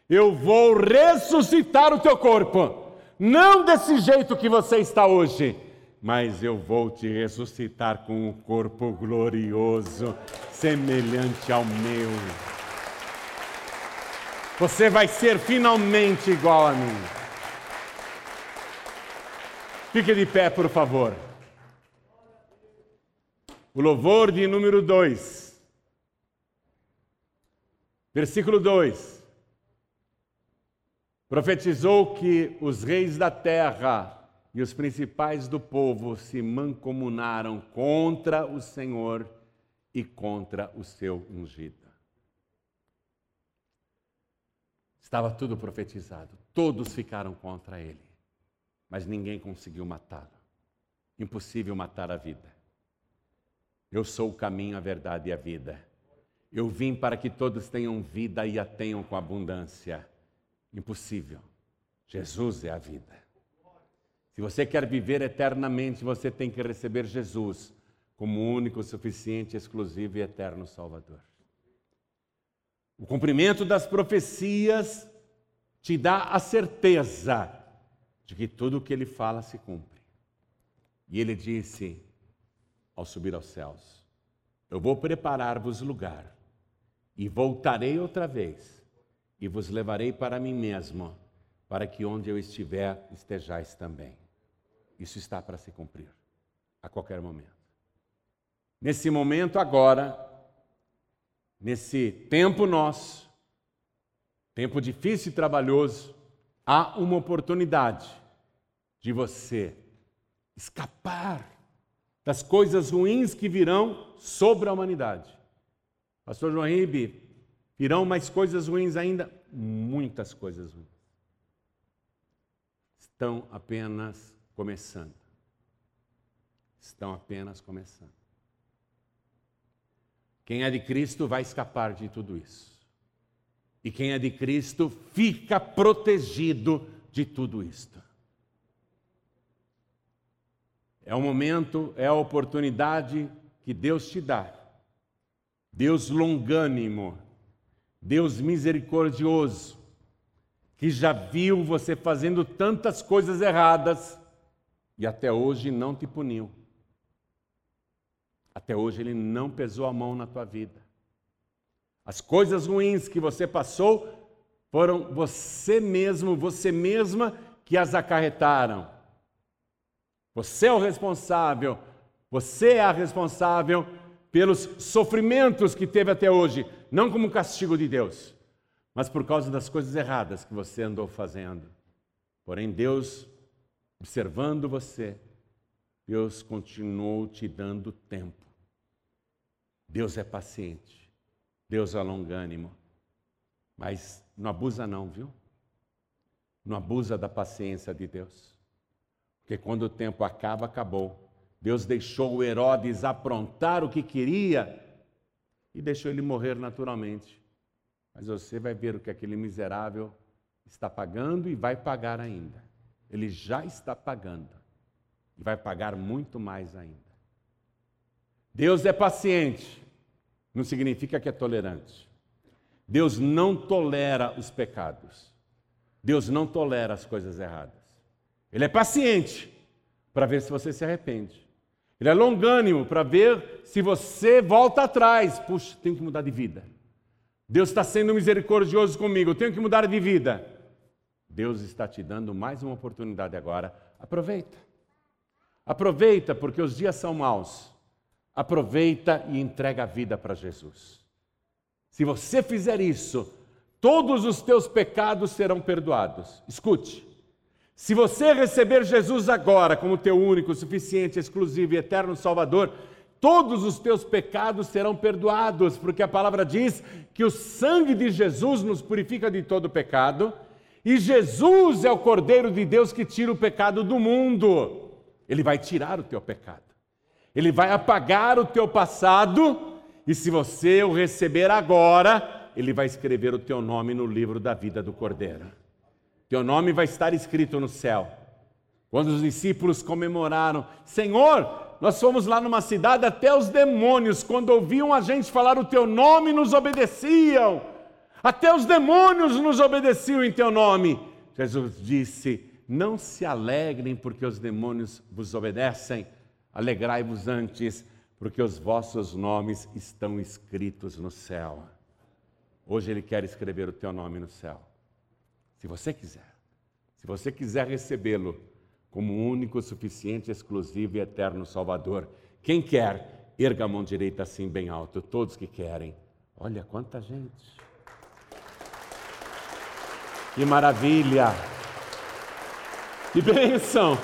eu vou ressuscitar o teu corpo não desse jeito que você está hoje, mas eu vou te ressuscitar com um corpo glorioso, semelhante ao meu. Você vai ser finalmente igual a mim. Fique de pé, por favor. O louvor de número 2. Versículo 2 profetizou que os reis da terra e os principais do povo se mancomunaram contra o Senhor e contra o seu ungido. Estava tudo profetizado, todos ficaram contra ele, mas ninguém conseguiu matá-lo. Impossível matar a vida. Eu sou o caminho, a verdade e a vida. Eu vim para que todos tenham vida e a tenham com abundância. Impossível. Jesus é a vida. Se você quer viver eternamente, você tem que receber Jesus como único, suficiente, exclusivo e eterno Salvador. O cumprimento das profecias te dá a certeza de que tudo o que ele fala se cumpre. E ele disse ao subir aos céus: Eu vou preparar-vos lugar e voltarei outra vez e vos levarei para mim mesmo, para que onde eu estiver estejais também. Isso está para se cumprir a qualquer momento. Nesse momento agora, nesse tempo nosso, tempo difícil e trabalhoso, há uma oportunidade de você escapar das coisas ruins que virão sobre a humanidade. Pastor João Ribe Virão mais coisas ruins ainda? Muitas coisas ruins. Estão apenas começando. Estão apenas começando. Quem é de Cristo vai escapar de tudo isso. E quem é de Cristo fica protegido de tudo isto. É o momento, é a oportunidade que Deus te dá. Deus longânimo, Deus misericordioso, que já viu você fazendo tantas coisas erradas e até hoje não te puniu. Até hoje ele não pesou a mão na tua vida. As coisas ruins que você passou foram você mesmo, você mesma que as acarretaram. Você é o responsável, você é a responsável pelos sofrimentos que teve até hoje, não como castigo de Deus, mas por causa das coisas erradas que você andou fazendo. Porém, Deus, observando você, Deus continuou te dando tempo. Deus é paciente, Deus é longânimo, mas não abusa não, viu? Não abusa da paciência de Deus. Porque quando o tempo acaba, acabou. Deus deixou o Herodes aprontar o que queria e deixou ele morrer naturalmente. Mas você vai ver o que aquele miserável está pagando e vai pagar ainda. Ele já está pagando e vai pagar muito mais ainda. Deus é paciente, não significa que é tolerante. Deus não tolera os pecados. Deus não tolera as coisas erradas. Ele é paciente para ver se você se arrepende. Ele é longânimo para ver se você volta atrás. Puxa, tenho que mudar de vida. Deus está sendo misericordioso comigo, eu tenho que mudar de vida. Deus está te dando mais uma oportunidade agora. Aproveita. Aproveita, porque os dias são maus. Aproveita e entrega a vida para Jesus. Se você fizer isso, todos os teus pecados serão perdoados. Escute. Se você receber Jesus agora como teu único, suficiente, exclusivo e eterno Salvador, todos os teus pecados serão perdoados, porque a palavra diz que o sangue de Jesus nos purifica de todo pecado, e Jesus é o Cordeiro de Deus que tira o pecado do mundo. Ele vai tirar o teu pecado. Ele vai apagar o teu passado, e se você o receber agora, ele vai escrever o teu nome no livro da vida do Cordeiro. Teu nome vai estar escrito no céu. Quando os discípulos comemoraram, Senhor, nós fomos lá numa cidade, até os demônios, quando ouviam a gente falar o teu nome, nos obedeciam. Até os demônios nos obedeciam em teu nome. Jesus disse: Não se alegrem porque os demônios vos obedecem, alegrai-vos antes, porque os vossos nomes estão escritos no céu. Hoje Ele quer escrever o teu nome no céu. Se você quiser. Se você quiser recebê-lo como único, suficiente, exclusivo e eterno Salvador. Quem quer, erga a mão direita assim bem alto. Todos que querem. Olha quanta gente. Que maravilha! Que bênção!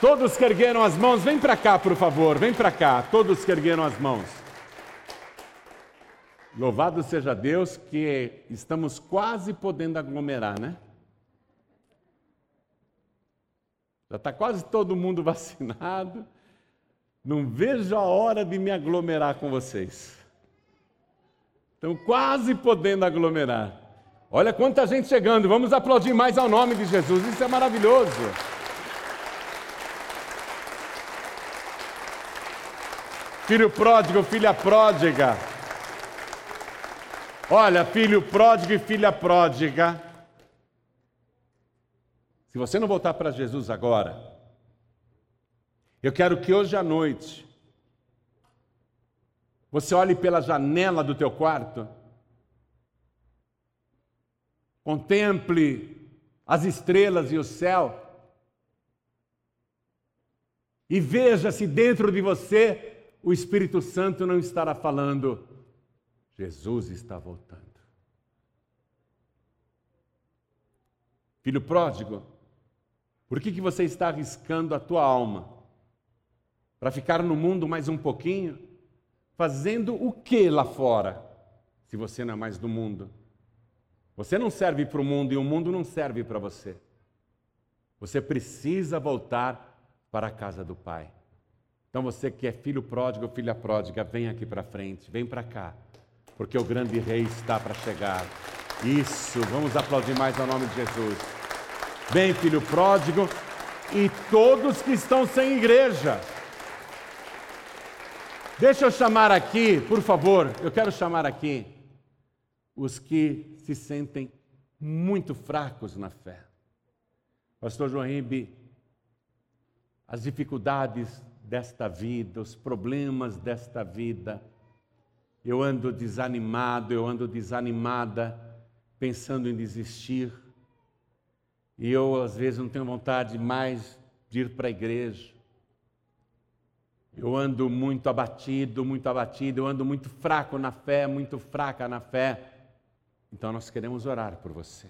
Todos que ergueram as mãos, vem para cá, por favor, vem para cá. Todos que ergueram as mãos. Louvado seja Deus que estamos quase podendo aglomerar, né? Já está quase todo mundo vacinado. Não vejo a hora de me aglomerar com vocês. Estão quase podendo aglomerar. Olha quanta gente chegando. Vamos aplaudir mais ao nome de Jesus. Isso é maravilhoso. Filho pródigo, filha pródiga. Olha, filho pródigo e filha pródiga. Se você não voltar para Jesus agora, eu quero que hoje à noite você olhe pela janela do teu quarto, contemple as estrelas e o céu e veja se dentro de você o Espírito Santo não estará falando Jesus está voltando. Filho pródigo, por que, que você está arriscando a tua alma? Para ficar no mundo mais um pouquinho? Fazendo o que lá fora? se você não é mais do mundo. Você não serve para o mundo e o mundo não serve para você. Você precisa voltar para a casa do Pai. Então você que é filho pródigo, filha pródiga, vem aqui para frente, vem para cá, porque o grande rei está para chegar. Isso, vamos aplaudir mais ao nome de Jesus. Vem, filho pródigo, e todos que estão sem igreja. Deixa eu chamar aqui, por favor, eu quero chamar aqui os que se sentem muito fracos na fé. Pastor João Ribe, as dificuldades desta vida, os problemas desta vida, eu ando desanimado, eu ando desanimada, pensando em desistir, e eu às vezes não tenho vontade mais de ir para a igreja. Eu ando muito abatido, muito abatido, eu ando muito fraco na fé, muito fraca na fé. Então nós queremos orar por você.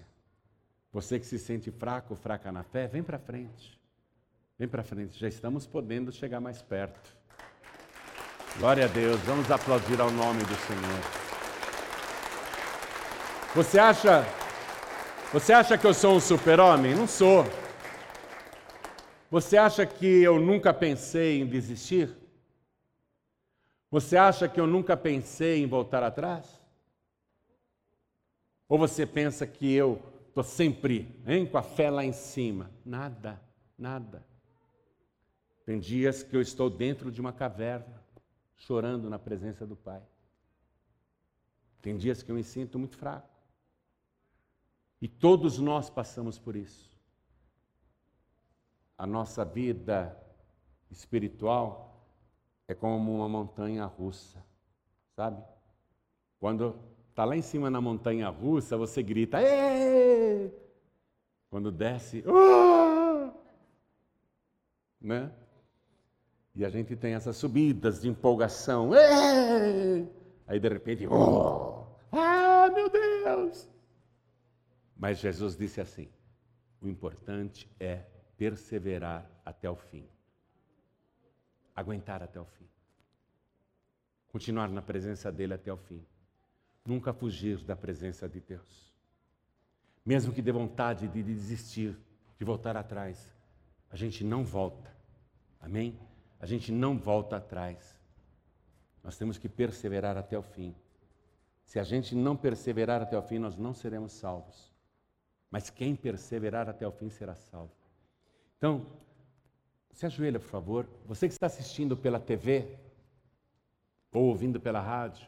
Você que se sente fraco, fraca na fé, vem para frente. Vem para frente, já estamos podendo chegar mais perto. Glória a Deus, vamos aplaudir ao nome do Senhor. Você acha você acha que eu sou um super-homem? Não sou. Você acha que eu nunca pensei em desistir? Você acha que eu nunca pensei em voltar atrás? Ou você pensa que eu estou sempre hein, com a fé lá em cima? Nada, nada. Tem dias que eu estou dentro de uma caverna, chorando na presença do Pai. Tem dias que eu me sinto muito fraco. E todos nós passamos por isso. A nossa vida espiritual é como uma montanha russa, sabe? Quando Está lá em cima na montanha russa, você grita, Êêê! Quando desce, oh! né? E a gente tem essas subidas de empolgação, aí de repente, oh! ah, meu Deus! Mas Jesus disse assim: o importante é perseverar até o fim, aguentar até o fim, continuar na presença dele até o fim nunca fugir da presença de Deus. Mesmo que dê vontade de desistir, de voltar atrás, a gente não volta. Amém? A gente não volta atrás. Nós temos que perseverar até o fim. Se a gente não perseverar até o fim, nós não seremos salvos. Mas quem perseverar até o fim será salvo. Então, se ajoelha, por favor. Você que está assistindo pela TV ou ouvindo pela rádio,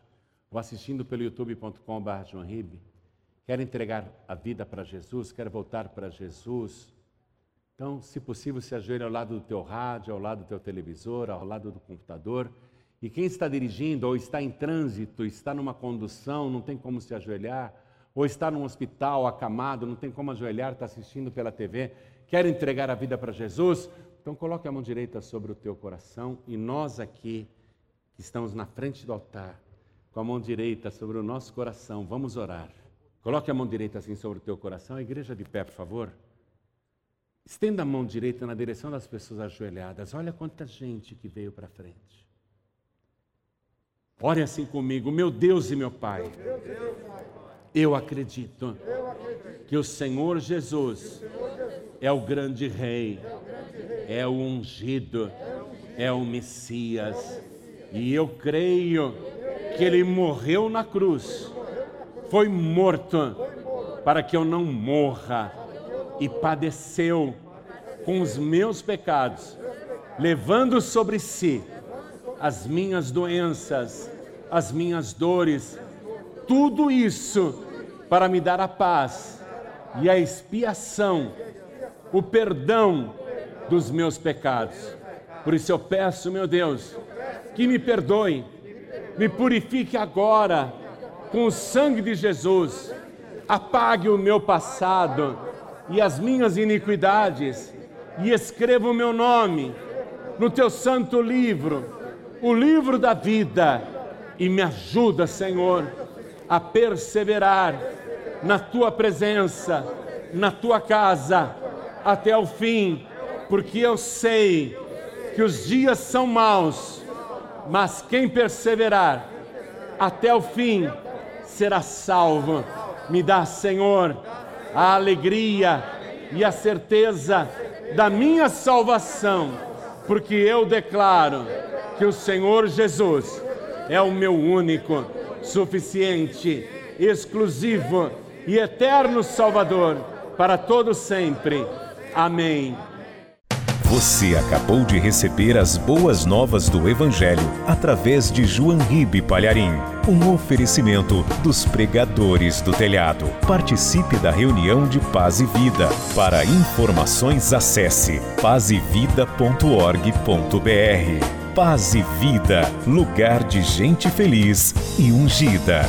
ou assistindo pelo youtube.com.br quer entregar a vida para Jesus, quer voltar para Jesus, então, se possível, se ajoelhe ao lado do teu rádio, ao lado do teu televisor, ao lado do computador. E quem está dirigindo ou está em trânsito, está numa condução, não tem como se ajoelhar, ou está num hospital acamado, não tem como ajoelhar, está assistindo pela TV, quer entregar a vida para Jesus, então coloque a mão direita sobre o teu coração e nós aqui, que estamos na frente do altar, com a mão direita sobre o nosso coração. Vamos orar. Coloque a mão direita assim sobre o teu coração. A igreja de pé, por favor. Estenda a mão direita na direção das pessoas ajoelhadas. Olha quanta gente que veio para frente. Ore assim comigo, meu Deus e meu Pai. Eu acredito que o Senhor Jesus é o grande Rei, é o ungido, é o Messias. E eu creio que ele morreu na cruz, foi morto para que eu não morra e padeceu com os meus pecados, levando sobre si as minhas doenças, as minhas dores, tudo isso para me dar a paz e a expiação, o perdão dos meus pecados. Por isso eu peço, meu Deus, que me perdoe me purifique agora com o sangue de Jesus, apague o meu passado e as minhas iniquidades, e escreva o meu nome no teu santo livro, o livro da vida, e me ajuda, Senhor, a perseverar na tua presença, na tua casa, até o fim, porque eu sei que os dias são maus mas quem perseverar até o fim será salvo. Me dá, Senhor, a alegria e a certeza da minha salvação, porque eu declaro que o Senhor Jesus é o meu único, suficiente, exclusivo e eterno Salvador para todo sempre. Amém. Você acabou de receber as boas novas do Evangelho através de João Ribe Palharim. Um oferecimento dos pregadores do telhado. Participe da reunião de Paz e Vida. Para informações, acesse pazevida.org.br. Paz e Vida, lugar de gente feliz e ungida.